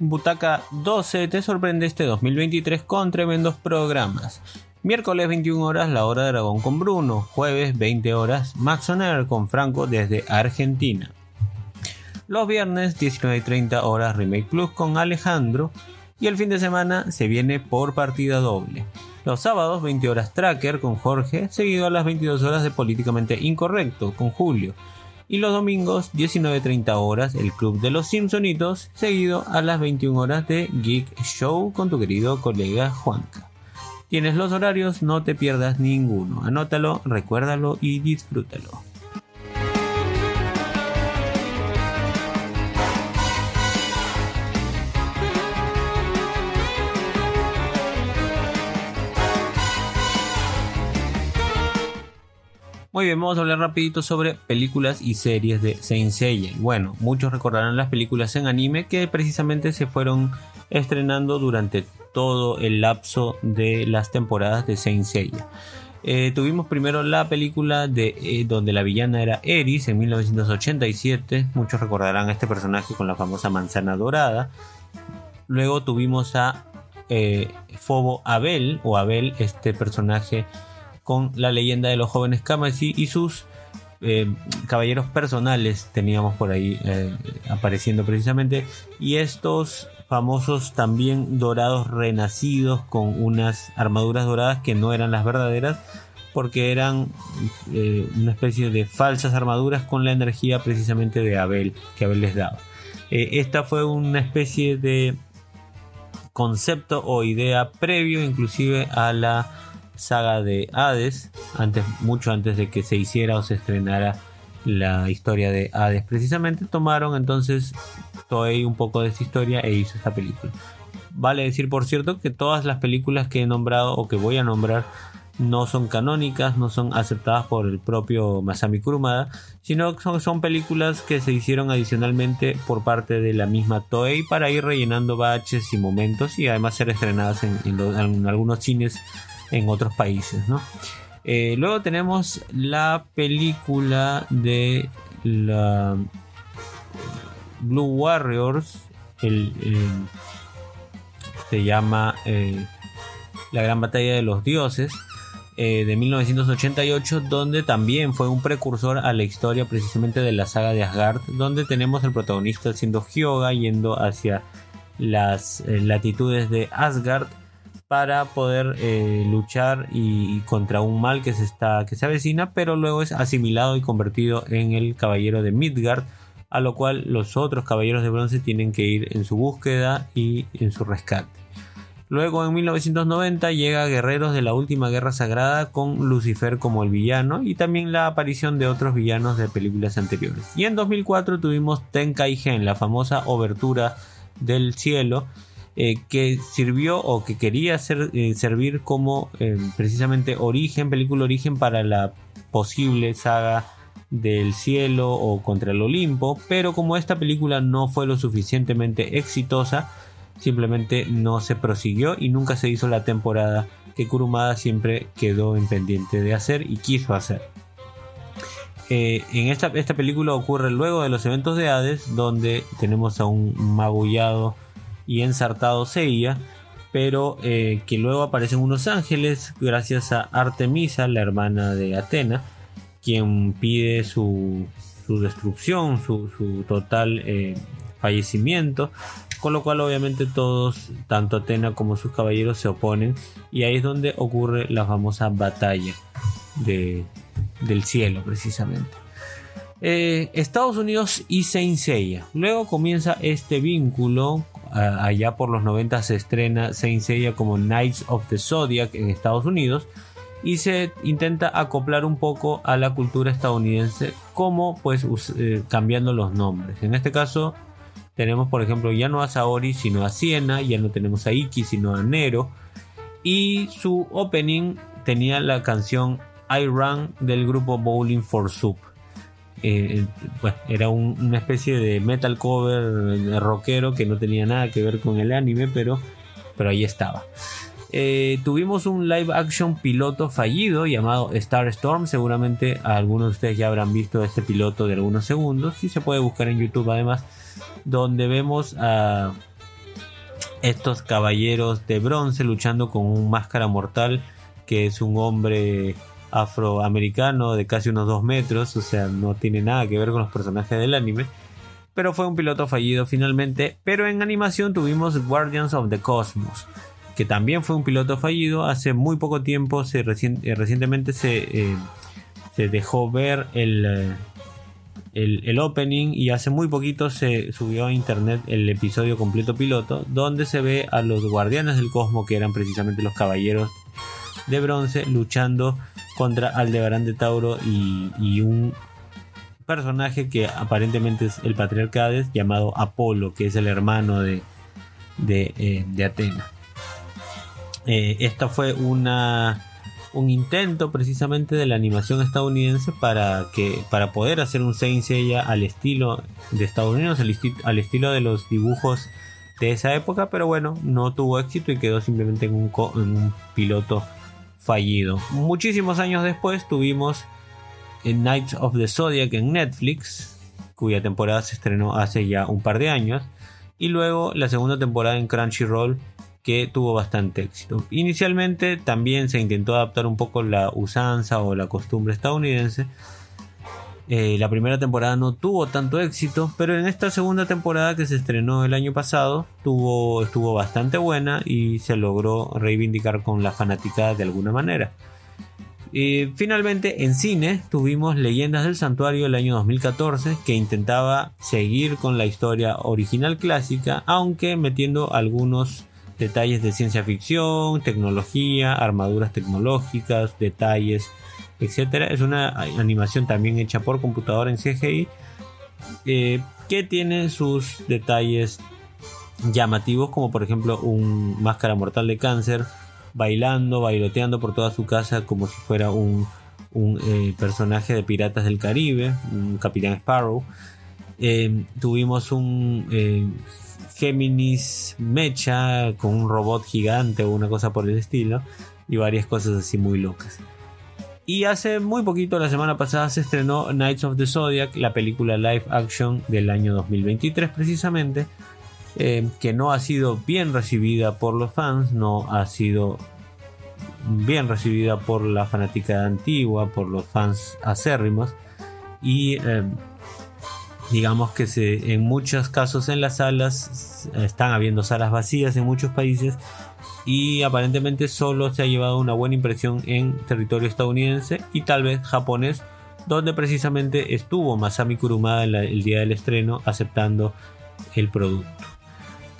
Butaca 12 te sorprende este 2023 con tremendos programas. Miércoles 21 horas La Hora de Dragón con Bruno. Jueves 20 horas Max con Franco desde Argentina. Los viernes 19 y 30 horas Remake Plus con Alejandro. Y el fin de semana se viene por partida doble. Los sábados 20 horas Tracker con Jorge, seguido a las 22 horas de Políticamente Incorrecto con Julio. Y los domingos 19.30 horas el Club de los Simpsonitos, seguido a las 21 horas de Geek Show con tu querido colega Juanca. Tienes los horarios, no te pierdas ninguno. Anótalo, recuérdalo y disfrútalo. Muy bien, vamos a hablar rapidito sobre películas y series de Saint Seiya. Bueno, muchos recordarán las películas en anime que precisamente se fueron estrenando durante todo el lapso de las temporadas de Saint Seiya. Eh, tuvimos primero la película de eh, donde la villana era Eris en 1987. Muchos recordarán a este personaje con la famosa manzana dorada. Luego tuvimos a eh, Fobo Abel o Abel, este personaje con la leyenda de los jóvenes Kamashi y sus eh, caballeros personales teníamos por ahí eh, apareciendo precisamente. Y estos famosos también dorados renacidos con unas armaduras doradas que no eran las verdaderas porque eran eh, una especie de falsas armaduras con la energía precisamente de Abel que Abel les daba. Esta fue una especie de concepto o idea previo inclusive a la saga de Hades, antes, mucho antes de que se hiciera o se estrenara la historia de Hades. Precisamente tomaron entonces Toei un poco de esta historia e hizo esta película. Vale decir, por cierto, que todas las películas que he nombrado o que voy a nombrar no son canónicas, no son aceptadas por el propio Masami Kurumada, sino que son, películas que se hicieron adicionalmente por parte de la misma Toei para ir rellenando baches y momentos y además ser estrenadas en, en algunos cines en otros países. Eh, luego tenemos la película de la Blue Warriors, se llama eh, La Gran Batalla de los Dioses. eh, de 1988 donde también fue un precursor a la historia precisamente de la saga de Asgard donde tenemos el protagonista siendo Hyoga yendo hacia las latitudes de Asgard para poder eh, luchar y, contra un mal que se está que se avecina pero luego es asimilado y convertido en el caballero de Midgard a lo cual los otros caballeros de bronce tienen que ir en su búsqueda y en su rescate Luego en 1990 llega Guerreros de la Última Guerra Sagrada con Lucifer como el villano y también la aparición de otros villanos de películas anteriores. Y en 2004 tuvimos Tenkaigen, la famosa obertura del cielo eh, que sirvió o que quería ser- eh, servir como eh, precisamente origen, película origen para la posible saga del cielo o contra el Olimpo, pero como esta película no fue lo suficientemente exitosa, simplemente no se prosiguió y nunca se hizo la temporada que Kurumada siempre quedó en pendiente de hacer y quiso hacer. En esta, esta película ocurre luego de los eventos de Hades, donde tenemos a un magullado y ensartado Seiya, pero eh, que luego aparecen unos ángeles gracias a Artemisa, la hermana de Atena, quien pide su, su destrucción, su, su total eh, fallecimiento, con lo cual obviamente todos, tanto Atena como sus caballeros se oponen y ahí es donde ocurre la famosa batalla de, del cielo precisamente. Eh, Estados Unidos y Saint Seiya. Luego comienza este vínculo. Allá por los 90 se estrena Saint Seiya como Knights of the Zodiac en Estados Unidos y se intenta acoplar un poco a la cultura estadounidense como pues eh, cambiando los nombres. En este caso tenemos por ejemplo ya no a Saori sino a Siena, ya no tenemos a Iki sino a Nero y su opening tenía la canción I Run del grupo Bowling for Soup. Eh, era un- una especie de metal cover rockero que no tenía nada que ver con el anime, pero, pero ahí estaba. Eh, tuvimos un live action piloto fallido llamado Star Storm. Seguramente algunos de ustedes ya habrán visto este piloto de algunos segundos. Y se puede buscar en YouTube además. Donde vemos a estos caballeros de bronce luchando con un máscara mortal. Que es un hombre afroamericano de casi unos 2 metros. O sea, no tiene nada que ver con los personajes del anime. Pero fue un piloto fallido finalmente. Pero en animación tuvimos Guardians of the Cosmos que también fue un piloto fallido. Hace muy poco tiempo, se eh, recientemente se, eh, se, dejó ver el, eh, el, el, opening y hace muy poquito se subió a internet el episodio completo piloto, donde se ve a los guardianes del cosmos, que eran precisamente los caballeros de bronce, luchando contra Aldebarán de Tauro y, y un personaje que aparentemente es el patriarca Hades llamado Apolo, que es el hermano de, de, de Atena. Eh, esta fue una, un intento precisamente de la animación estadounidense para, que, para poder hacer un Saint Seiya al estilo de Estados Unidos, al, al, estilo de los dibujos de esa época, pero bueno, no tuvo éxito y quedó simplemente en un, en un piloto fallido. Muchísimos años después tuvimos Knights of the Zodiac en Netflix, cuya temporada se estrenó hace ya un par de años, y luego la segunda temporada en Crunchyroll que tuvo bastante éxito. Inicialmente también se intentó adaptar un poco la usanza o la costumbre estadounidense. Eh, la primera temporada no tuvo tanto éxito, pero en esta segunda temporada que se estrenó el año pasado tuvo, estuvo bastante buena y se logró reivindicar con la fanática de alguna manera. Y finalmente en cine tuvimos Leyendas del Santuario el año 2014 que intentaba seguir con la historia original clásica aunque metiendo algunos detalles de ciencia ficción, tecnología, armaduras tecnológicas, detalles, Es una animación también hecha por computadora en CGI eh, que tiene sus detalles llamativos, como por ejemplo un máscara mortal de cáncer bailando, bailoteando por toda su casa como si fuera un, eh, personaje de Piratas del Caribe, un Capitán Sparrow. Eh, tuvimos un Géminis Mecha con un robot gigante o una cosa por el estilo y varias cosas así muy locas. Y hace muy poquito, la semana pasada, se estrenó Knights of the Zodiac, la película live action del año 2023 precisamente, eh, que no ha sido bien recibida por los fans, no ha sido bien recibida por la fanática antigua, por los fans acérrimos. Y eh, digamos que se, en muchos casos en las salas están habiendo salas vacías en muchos países y aparentemente solo se ha llevado una buena impresión en territorio estadounidense y tal vez japonés donde precisamente estuvo Masami Kurumada el día del estreno aceptando el producto.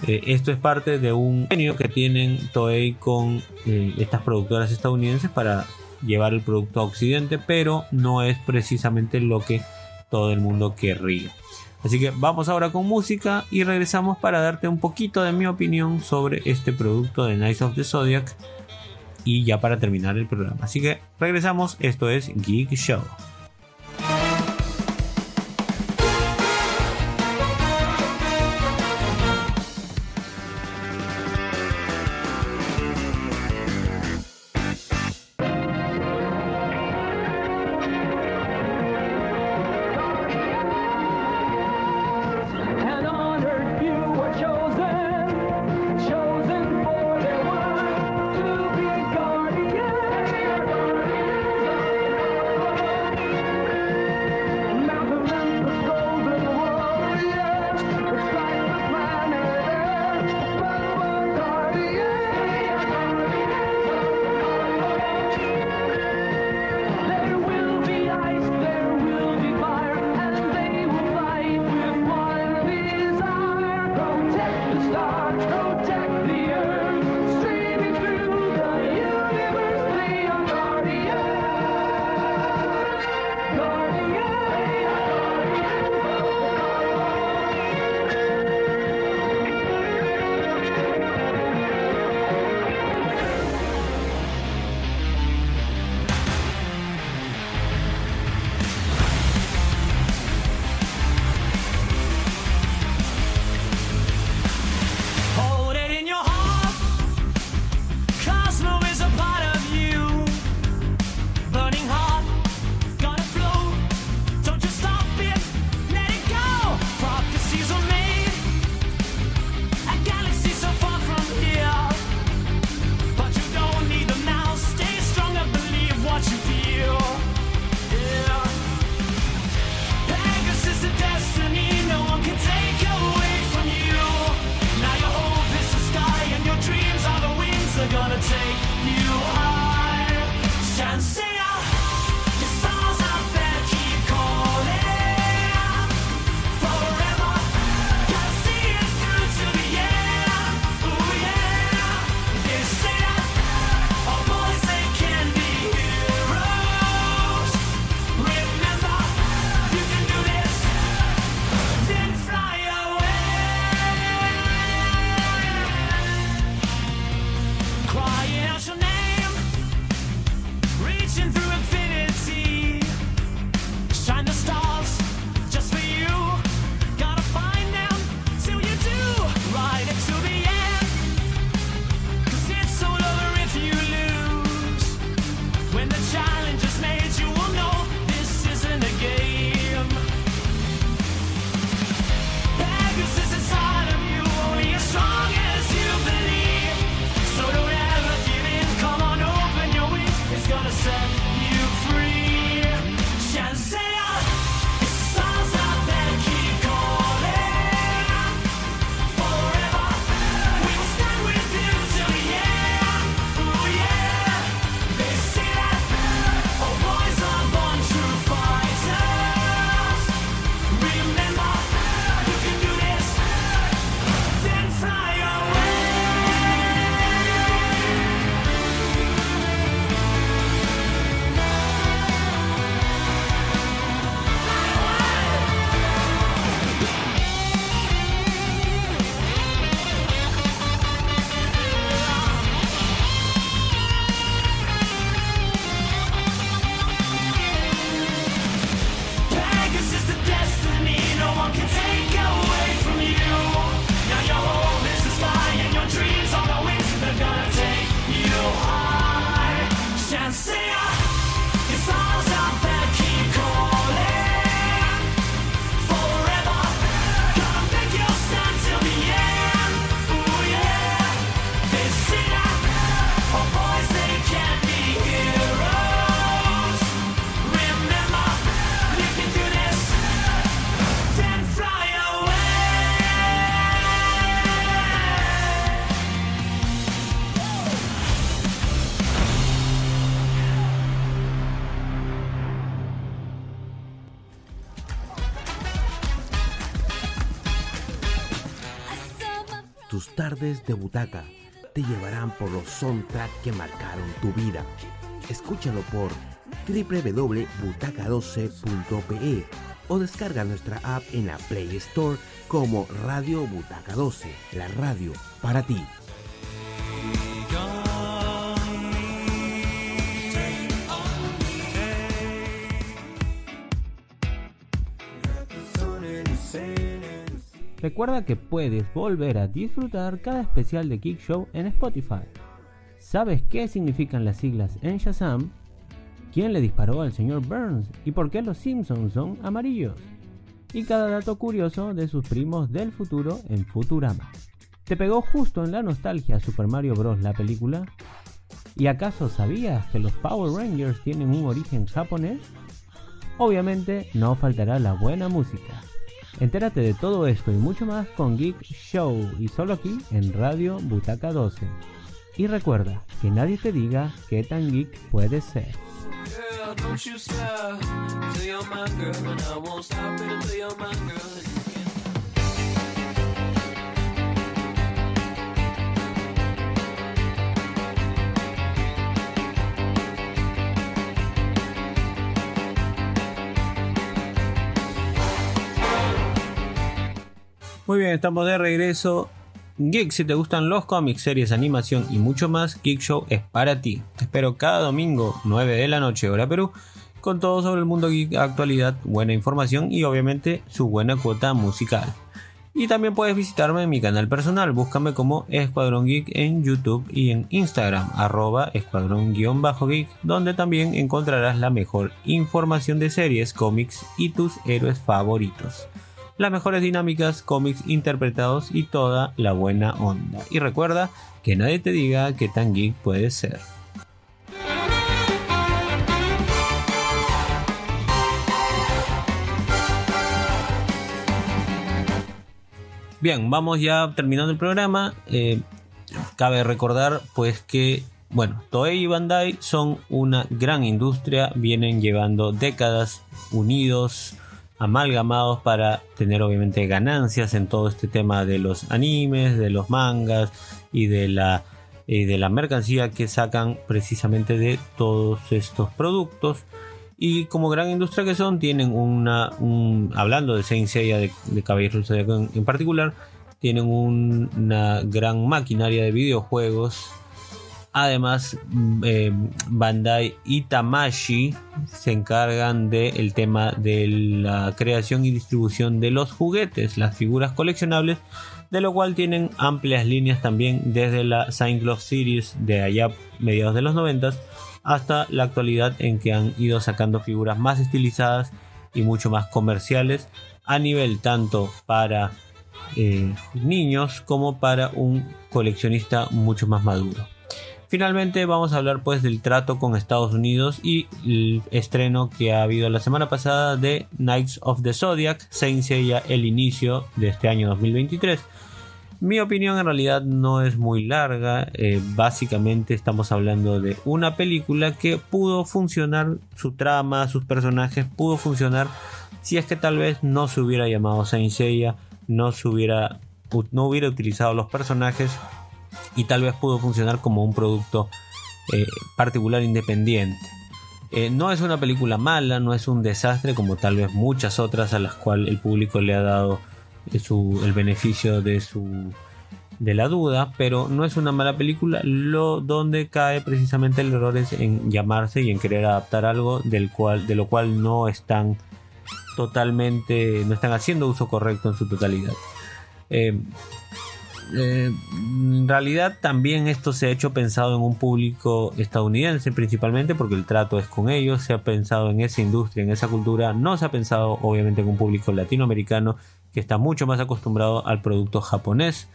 Eh, esto es parte de un genio que tienen Toei con eh, estas productoras estadounidenses para llevar el producto a Occidente, pero no es precisamente lo que todo el mundo querría. Así que vamos ahora con música y regresamos para darte un poquito de mi opinión sobre este producto de Nice of the Zodiac y ya para terminar el programa. Así que regresamos, esto es Geek Show. De butaca te llevarán por los soundtracks que marcaron tu vida. Escúchalo por www.butaca12.pe o descarga nuestra app en la Play Store como Radio Butaca 12, la radio para ti. Recuerda que puedes volver a disfrutar cada especial de Geek Show en Spotify. ¿Sabes qué significan las siglas en Shazam? ¿Quién le disparó al señor Burns? ¿Y por qué los Simpsons son amarillos? Y cada dato curioso de sus primos del futuro en Futurama. ¿Te pegó justo en la nostalgia Super Mario Bros. la película? ¿Y acaso sabías que los Power Rangers tienen un origen japonés? Obviamente no faltará la buena música. Entérate de todo esto y mucho más con Geek Show y solo aquí en Radio Butaca 12. Y recuerda que nadie te diga qué tan geek puedes ser. Muy bien, estamos de regreso. Geek, si te gustan los cómics, series, animación y mucho más, Geek Show es para ti. Te espero cada domingo, 9 de la noche, hora Perú, con todo sobre el mundo geek, actualidad, buena información y obviamente su buena cuota musical. Y también puedes visitarme en mi canal personal, búscame como Escuadrón Geek en YouTube y en Instagram, arroba escuadrón-geek, donde también encontrarás la mejor información de series, cómics y tus héroes favoritos las mejores dinámicas, cómics interpretados y toda la buena onda. Y recuerda que nadie te diga qué tan geek puedes ser. Bien, vamos ya terminando el programa. Eh, cabe recordar pues que bueno, Toei y Bandai son una gran industria, vienen llevando décadas unidos, amalgamados para tener obviamente ganancias en todo este tema de los animes, de los mangas y de la, y de la mercancía que sacan precisamente de todos estos productos. Y como gran industria que son, tienen una, un, hablando de Saint Seiya, de, de Caballeros en, en particular, tienen un- una gran maquinaria de videojuegos. Además, mm, eh, Bandai y Tamashi se encargan del tema de la creación y distribución de los juguetes, las figuras coleccionables, de lo cual tienen amplias líneas también desde la Saint Club Series de allá mediados de los 90 hasta la actualidad en que han ido sacando figuras más estilizadas y mucho más comerciales a nivel tanto para eh, niños como para un coleccionista mucho más maduro. Finalmente vamos a hablar pues del trato con Estados Unidos y el estreno que ha habido la semana pasada de Knights of the Zodiac, Saint Seiya el inicio de este año 2023. Mi opinión en realidad no es muy larga, eh, básicamente estamos hablando de una película que pudo funcionar, su trama, sus personajes, pudo funcionar si es que tal vez no se hubiera llamado Saint Seiya, no se hubiera, no hubiera utilizado los personajes y tal vez pudo funcionar como un producto eh, particular independiente. Eh, no es una película mala, no es un desastre como tal vez muchas otras a las cuales el público le ha dado eh, el beneficio de su de la duda, pero no es una mala película. Lo donde cae precisamente el error es en llamarse y en querer adaptar algo del cual de lo cual no están totalmente no están haciendo uso correcto en su totalidad. Eh, en realidad también esto se ha hecho pensado en un público estadounidense principalmente porque el trato es con ellos, se ha pensado en esa industria, en esa cultura, no se ha pensado obviamente en un público latinoamericano que está mucho más acostumbrado al producto japonés.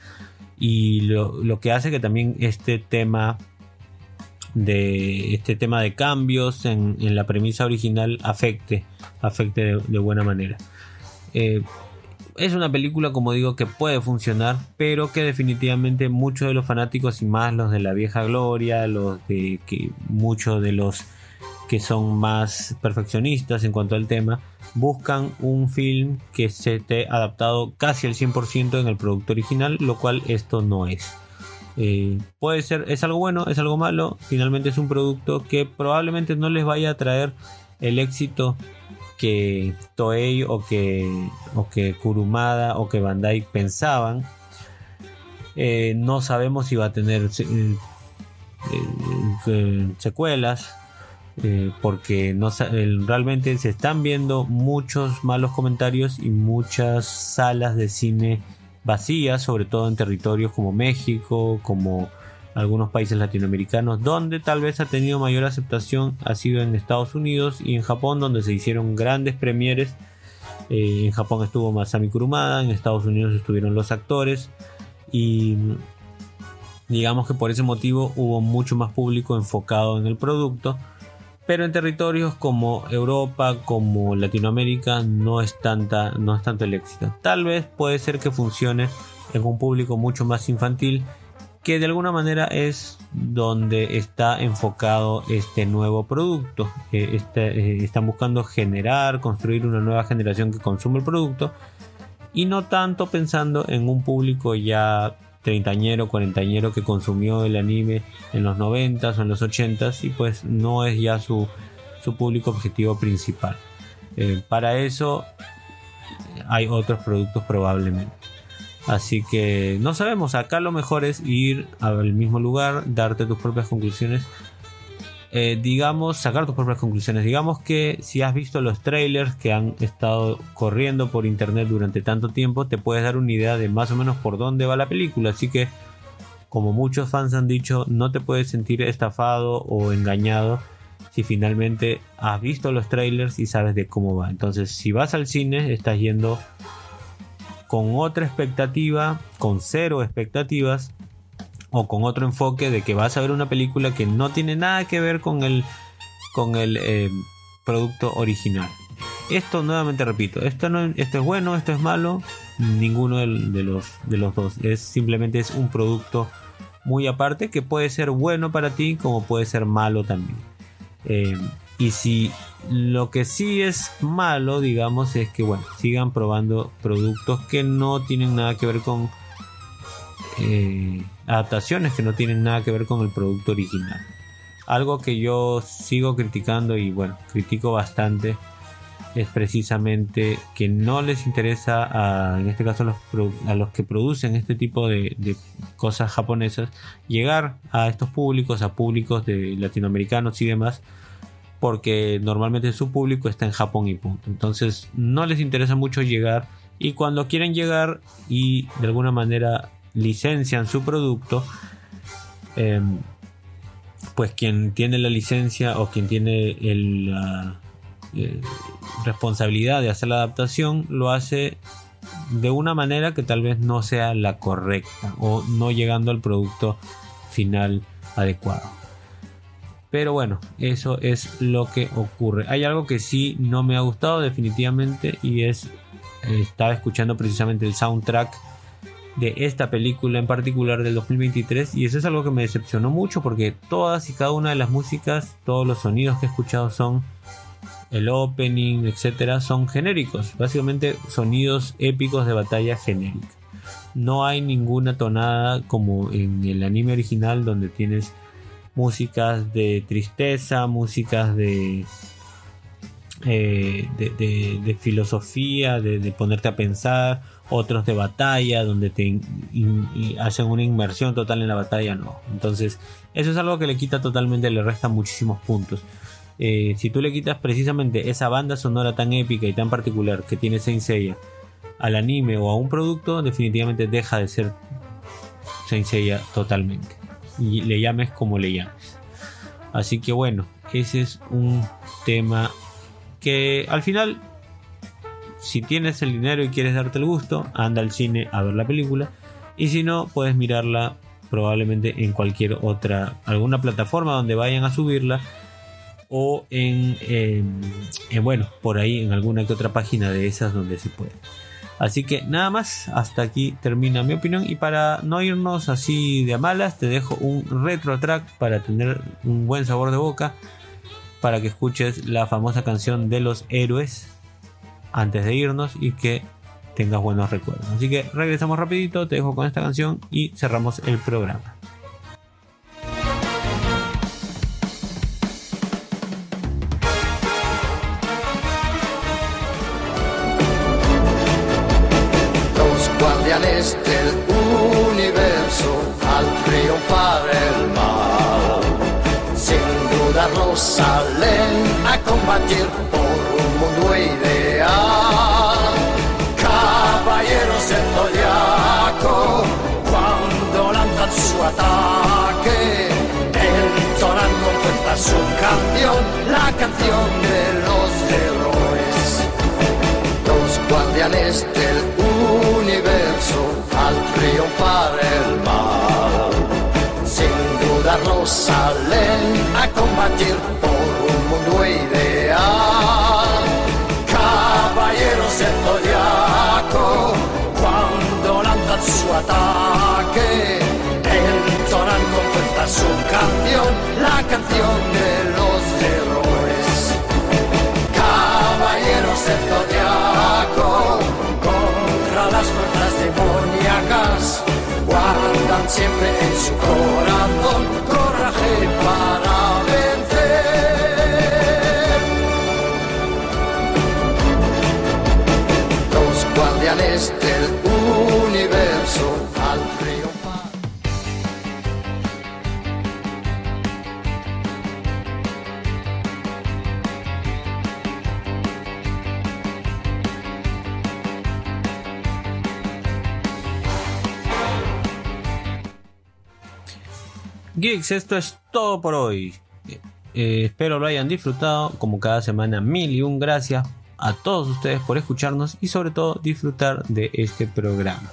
Y lo, que hace que también este tema de este tema de cambios en, la premisa original afecte afecte de, de buena manera. Eh, es una película, como digo, que puede funcionar, pero que definitivamente muchos de los fanáticos y más los de la vieja gloria, los de que muchos de los que son más perfeccionistas en cuanto al tema, buscan un film que se esté adaptado casi al 100% en el producto original, lo cual esto no es. Eh, puede ser, es algo bueno, es algo malo, finalmente es un producto que probablemente no les vaya a traer el éxito que Toei o que, o que Kurumada o que Bandai pensaban. Eh, no sabemos si va a tener eh, eh, secuelas. porque no realmente se están viendo muchos malos comentarios y muchas salas de cine vacías, sobre todo en territorios como México, como algunos países latinoamericanos, donde tal vez ha tenido mayor aceptación ha sido en Estados Unidos y en Japón, donde se hicieron grandes premieres. Eh, en Japón estuvo Masami Kurumada, en Estados Unidos estuvieron los actores y digamos que por ese motivo hubo mucho más público enfocado en el producto. Pero en territorios como Europa, como Latinoamérica, no es, tanta, no es tanto el éxito. Tal vez puede ser que funcione en un público mucho más infantil, que de alguna manera es donde está enfocado este nuevo producto. Eh, este, eh, están buscando generar, construir una nueva generación que consume el producto y no tanto pensando en un público ya treintañero, cuarentañero que consumió el anime en los 90s o en los 80s y pues no es ya su, su público objetivo principal. Eh, para eso hay otros productos probablemente. Así que no sabemos, acá lo mejor es ir al mismo lugar, darte tus propias conclusiones. Eh, digamos, sacar tus propias conclusiones. Digamos que si has visto los trailers que han estado corriendo por internet durante tanto tiempo, te puedes dar una idea de más o menos por dónde va la película. Así que, como muchos fans han dicho, no te puedes sentir estafado o engañado si finalmente has visto los trailers y sabes de cómo va. Entonces, si vas al cine, estás yendo con otra expectativa, con cero expectativas, o con otro enfoque de que vas a ver una película que no tiene nada que ver con el, con el eh, producto original. Esto nuevamente repito, esto, no, esto es bueno, esto es malo, ninguno de los, de los dos. Es simplemente es un producto muy aparte que puede ser bueno para ti como puede ser malo también. Eh, y si lo que sí es malo, digamos, es que bueno, sigan probando productos que no tienen nada que ver con eh, adaptaciones, que no tienen nada que ver con el producto original. Algo que yo sigo criticando y bueno, critico bastante es precisamente que no les interesa a, en este caso a los, que producen este tipo de, de cosas japonesas llegar a estos públicos, a públicos de latinoamericanos y demás porque normalmente su público está en Japón y punto. Entonces no les interesa mucho llegar y cuando quieren llegar y de alguna manera licencian su producto, eh, pues quien tiene la licencia o quien tiene la eh, responsabilidad de hacer la adaptación lo hace de una manera que tal vez no sea la correcta o no llegando al producto final adecuado. Pero bueno, eso es lo que ocurre. Hay algo que sí no me ha gustado definitivamente y es, eh, estaba escuchando precisamente el soundtrack de esta película en particular del 2023 y eso es algo que me decepcionó mucho porque todas y cada una de las músicas, todos los sonidos que he escuchado son el opening, etcétera, son genéricos, básicamente sonidos épicos de batalla genérica. No hay ninguna tonada como en el anime original donde tienes músicas de tristeza, músicas de, eh, de, filosofía, de, ponerte a pensar, otros de batalla, donde te hacen una inmersión total en la batalla, no. Entonces, eso es algo que le quita totalmente, le resta muchísimos puntos. Eh, si tú le quitas precisamente esa banda sonora tan épica y tan particular que tiene Saint al anime o a un producto, definitivamente deja de ser Saint totalmente. Y le llames como le llames. Así que bueno, ese es un tema que al final, si tienes el dinero y quieres darte el gusto, anda al cine a ver la película. Y si no, puedes mirarla probablemente en cualquier otra, alguna plataforma donde vayan a subirla. O en, en, bueno, por ahí en alguna que otra página de esas donde se puede. Así que nada más, hasta aquí termina mi opinión. Y para no irnos así de malas, te dejo un retro track para tener un buen sabor de boca. Para que escuches la famosa canción de los héroes antes de irnos y que tengas buenos recuerdos. Así que regresamos rapidito, te dejo con esta canción y cerramos el programa. Triunfar el mal, sin dudarlo salen a combatir por un mundo ideal. Caballeros del zodiaco, cuando lanzan su ataque, entonan con fuerza su canción, la canción de los héroes los guardianes del universo al triunfar el mal. Salen a combatir por un mundo ideal. Caballeros del zodiaco, cuando lanzan su ataque, entonan con fuerza su canción, la canción de los héroes caballeros del zodiaco contra las fuerzas demoníacas guardan siempre en su corazón universo al Geeks, esto es todo por hoy. Eh, espero lo hayan disfrutado. Como cada semana, mil y un gracias a todos ustedes por escucharnos y sobre todo disfrutar de este programa.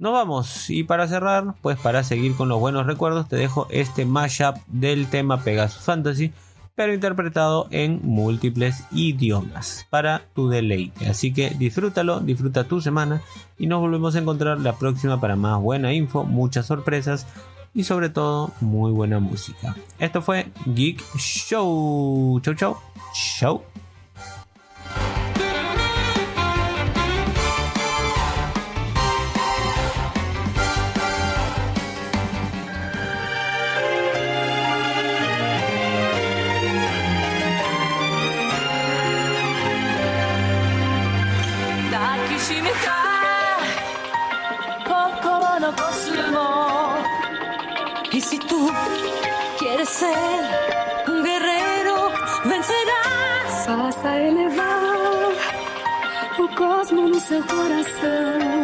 Nos vamos y para cerrar, pues para seguir con los buenos recuerdos, te dejo este mashup del tema Pegasus Fantasy, pero interpretado en múltiples idiomas para tu deleite. Así que disfrútalo, disfruta tu semana y nos volvemos a encontrar la próxima para más buena info, muchas sorpresas y sobre todo muy buena música. Esto fue Geek Show. Chau, chau. Chau. quieres ser un guerrero, vencerás. Vas a elevar o cosmos no seu coração.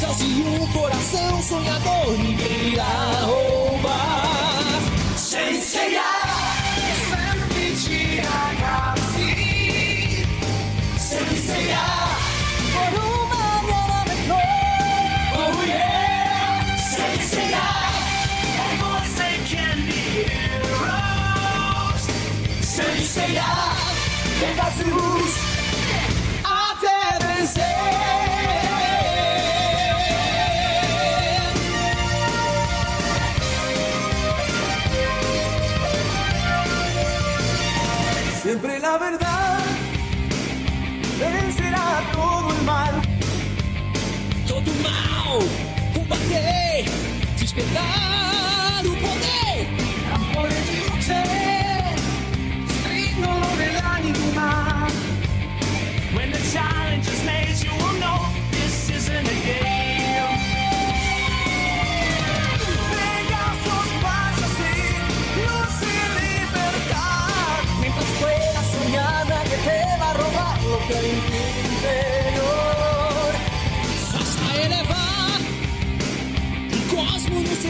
Forças de um coração sonhador ninguém irá roubar. Sem way to spend.